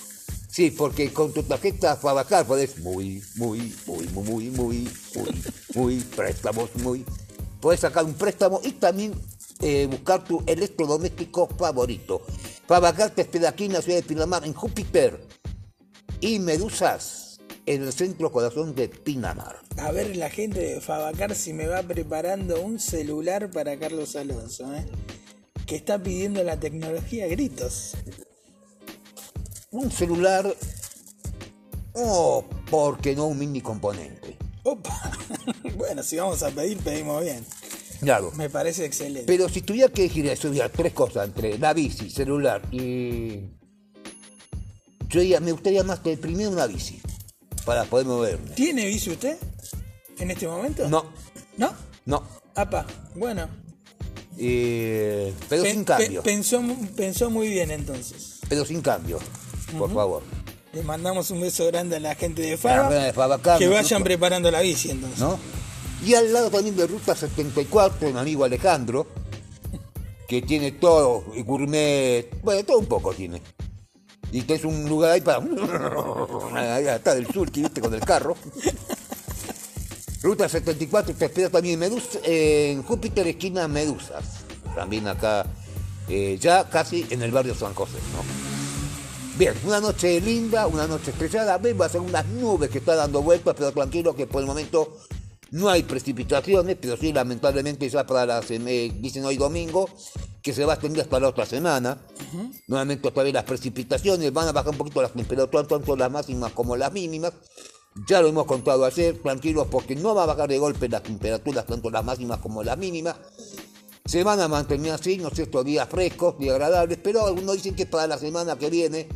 Sí, porque con tu tarjeta Fabacar podés muy, muy, muy, muy, muy, muy, muy, muy, préstamos, muy. Podés sacar un préstamo y también eh, buscar tu electrodoméstico favorito. Fabacar te espera aquí en la ciudad de Pinamar, en Júpiter. Y Medusas, en el centro corazón de Pinamar. A ver la gente de Fabacar si me va preparando un celular para Carlos Alonso, ¿eh? que está pidiendo la tecnología a gritos. Un celular, o porque no un mini componente. Opa. (laughs) bueno, si vamos a pedir, pedimos bien. Claro. Me parece excelente. Pero si tuviera que elegir eso, diría tres cosas entre la bici, celular y. Yo diría, me gustaría más tener primero una bici para poder moverme. ¿Tiene bici usted en este momento? No, ¿No? no. Apa, bueno. Eh, pero Pe- sin pe- cambio. pensó, pensó muy bien entonces. Pero sin cambio, por favor. Le mandamos un beso grande a la gente de Faba. de que vayan preparando la bici entonces. ¿No? Y al lado también de Ruta 74, mi amigo Alejandro, que tiene todo, y gourmet, bueno, todo un poco tiene. Y que es un lugar ahí para. Allá está del sur, que viste con el carro. Ruta 74 te espera también en, Medus- en Júpiter, esquina Medusas. También acá, eh, ya casi en el barrio San José, ¿no? Bien, una noche linda, una noche estrellada. Ven, va a ser unas nubes que está dando vueltas, pero tranquilo que por el momento no hay precipitaciones, pero sí, lamentablemente, ya para eh, me dicen hoy domingo, que se va a extender hasta la otra semana. Nuevamente, otra vez las precipitaciones, van a bajar un poquito las temperaturas, tanto las máximas como las mínimas. Ya lo hemos contado ayer, tranquilos, porque no va a bajar de golpe las temperaturas, tanto las máximas como las mínimas. Se van a mantener así, ¿no es cierto? Días frescos, días agradables, pero algunos dicen que para la semana que viene,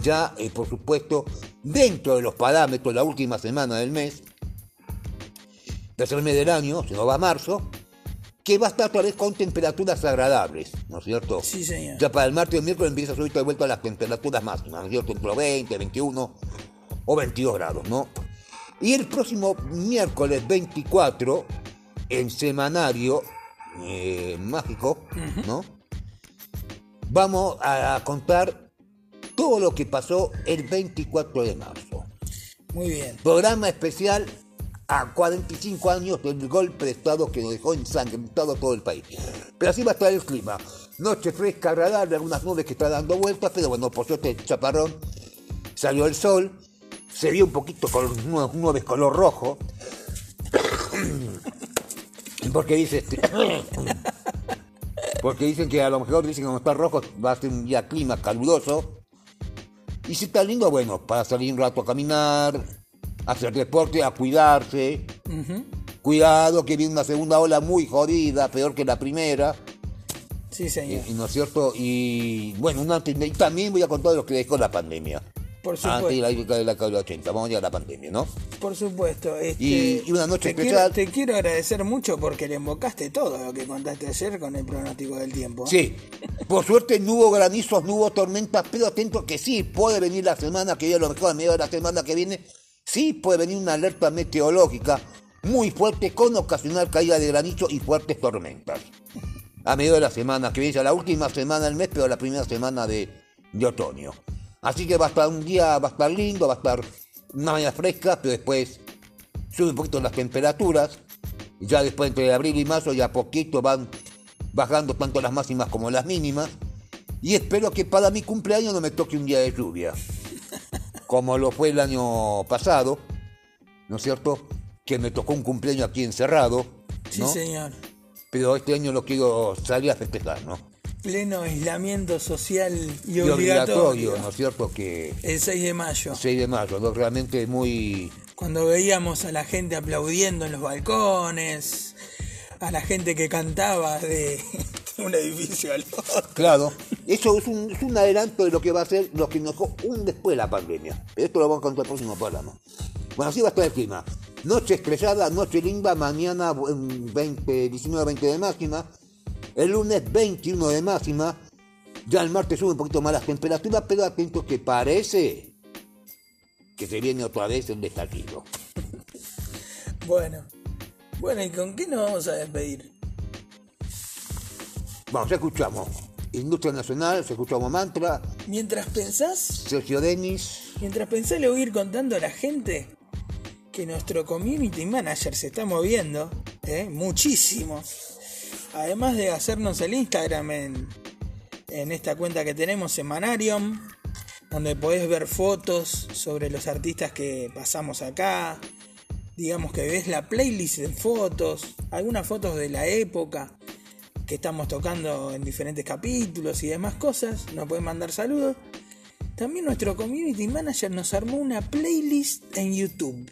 ya, eh, por supuesto, dentro de los parámetros, la última semana del mes, tercer mes del año, si no va a marzo, que va a estar tal vez con temperaturas agradables, ¿no es cierto? Sí, señor. Ya para el martes y el miércoles empieza a subir de vuelta a las temperaturas máximas, ¿no es cierto? Entre los 20, 21 o 22 grados, ¿no? Y el próximo miércoles 24, en semanario eh, mágico, ¿no? Vamos a contar todo lo que pasó el 24 de marzo. Muy bien. Programa especial a 45 años del golpe de Estado que nos dejó ensangrentado todo el país. Pero así va a estar el clima. Noche fresca, agradable, algunas nubes que están dando vueltas, pero bueno, por suerte el chaparrón, salió el sol, se vio un poquito con nubes color rojo. (coughs) Porque dice este, (coughs) Porque dicen que a lo mejor dicen que como está rojo va a ser un día clima caluroso. Y si está lindo, bueno, para salir un rato a caminar, hacer deporte, a cuidarse. Cuidado que viene una segunda ola muy jodida, peor que la primera. Sí, señor. Y, ¿No es cierto? Y bueno, una, y también voy a contar lo que dejó la pandemia. Por Antes de supuesto. la época de la década del 80. Vamos ya a la pandemia, ¿no? Por supuesto. Este, Y- y una noche te especial. Quiero, te quiero agradecer mucho porque le invocaste todo lo que contaste ayer con el pronóstico del tiempo. Sí. Por suerte no hubo granizos, no hubo tormentas, pero atento que sí, puede venir la semana que viene, a lo mejor a medio de la semana que viene, sí puede venir una alerta meteorológica muy fuerte con ocasional caída de granizo y fuertes tormentas. A medio de la semana que viene, la última semana del mes, pero la primera semana de, de otoño. Así que va a estar un día, va a estar lindo, va a estar una mañana fresca, pero después sube un poquito las temperaturas. Ya después entre abril y marzo ya poquito van bajando tanto las máximas como las mínimas. Y espero que para mi cumpleaños no me toque un día de lluvia. Como lo fue el año pasado, ¿no es cierto? Que me tocó un cumpleaños aquí encerrado. Sí, ¿no? señor. Pero este año lo quiero salir a festejar, ¿no? Pleno aislamiento social y, Y obligatorio. ¿no es cierto? Que El 6 de mayo. 6 de mayo, ¿no? realmente muy... Cuando veíamos a la gente aplaudiendo en los balcones, a la gente que cantaba de (laughs) un edificio al otro. Claro, eso es un, es un adelanto de lo que va a ser lo que nos dejó un después de la pandemia. Pero esto lo vamos a contar el próximo programa. Bueno, así va a estar el clima. Noche estrellada, noche linda, mañana mm, 20, 19, 20 de máxima. El lunes 21 de máxima. Ya el martes sube un poquito más las temperaturas, pero atentos que parece que se viene otra vez el destallido. (laughs) Bueno. Bueno, ¿y con qué nos vamos a despedir? Vamos, ya escuchamos. Industria Nacional, se escuchamos Mantra, Mientras pensás, Sergio Denis, mientras pensás le voy a ir contando a la gente que nuestro community manager se está moviendo, ¿eh? muchísimo. Además de hacernos el Instagram en, en esta cuenta que tenemos, Semanarium, donde podés ver fotos sobre los artistas que pasamos acá. Digamos que ves la playlist de fotos, algunas fotos de la época que estamos tocando en diferentes capítulos y demás cosas. Nos pueden mandar saludos. También nuestro community manager nos armó una playlist en YouTube.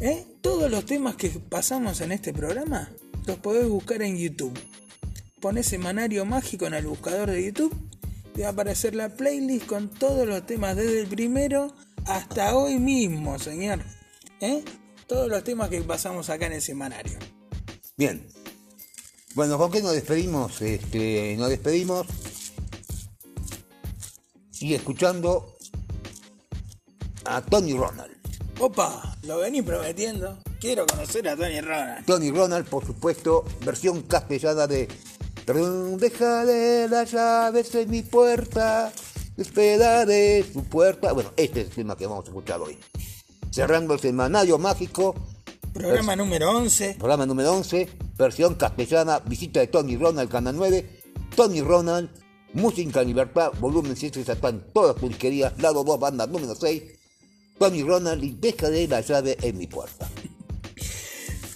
¿Eh? Todos los temas que pasamos en este programa los podés buscar en YouTube. Pones Semanario Mágico en el buscador de YouTube. Te va a aparecer la playlist con todos los temas desde el primero hasta hoy mismo, señor. ¿Eh? Todos los temas que pasamos acá en el semanario. Bien. Bueno, ¿con qué nos despedimos? Este, nos despedimos y escuchando a Tony Ronald. Opa, lo vení prometiendo. Quiero conocer a Tony Ronald. Tony Ronald, por supuesto, versión castellana de Perdón, Dejaré las llaves en mi puerta, esperaré su puerta. Bueno, este es el tema que vamos a escuchar hoy. Cerrando el semanario mágico, Programa número 11. programa número 11, versión castellana, visita de Tony Ronald, canal 9. Tony Ronald, Música en Libertad, volumen 7, están todas pulquerías, lado 2, banda número 6. Tony Ronald y dejaré la llave en mi puerta.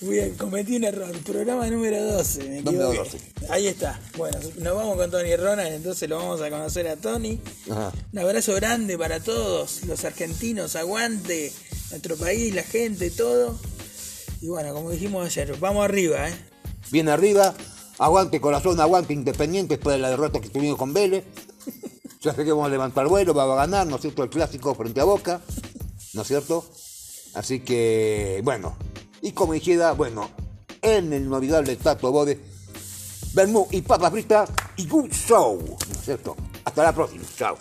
Bien, cometí un error. Programa número 12. Me Número equivoqué. 12. Ahí está. Bueno, nos vamos con Tony Ronald, entonces lo vamos a conocer a Tony. Ajá. Un abrazo grande para todos los argentinos. Aguante nuestro país, la gente, todo. Y bueno, como dijimos ayer, vamos arriba, ¿eh? Bien arriba, Aguante corazón, aguante Independiente después de la derrota que tuvimos con Vélez. (laughs) Ya sé que vamos a levantar vuelo, va a ganar, ¿no es cierto? El clásico frente a Boca, ¿no es cierto? Así que, bueno. Y como dijera, bueno, en el inolvidable Tato Bode, Bermú y papa frita y good show, ¿no es cierto? Hasta la próxima, chao.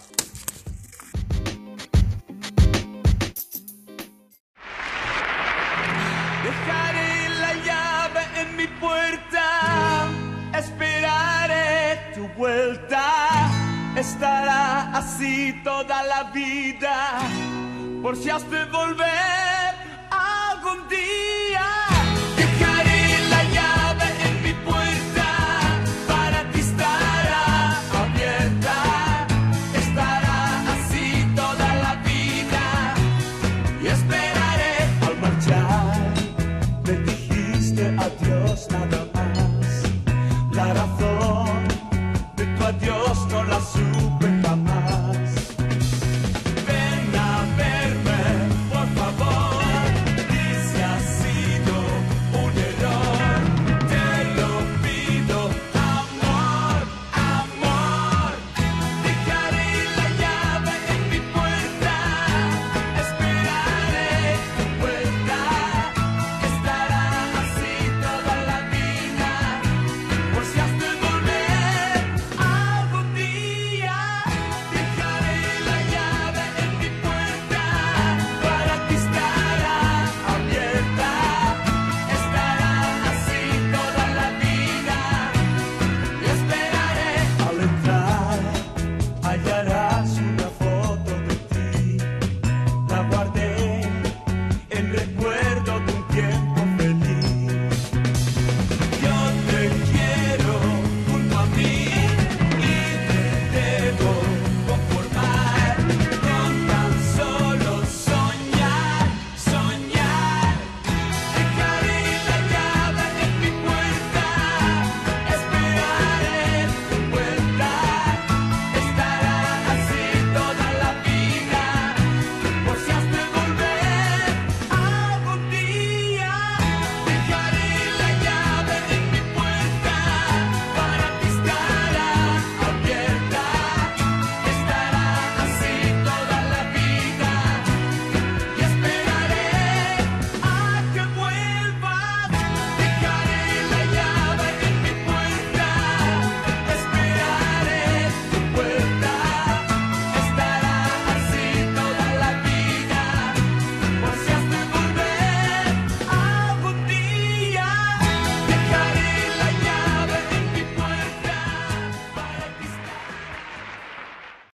Toda la vida, por si has de volver.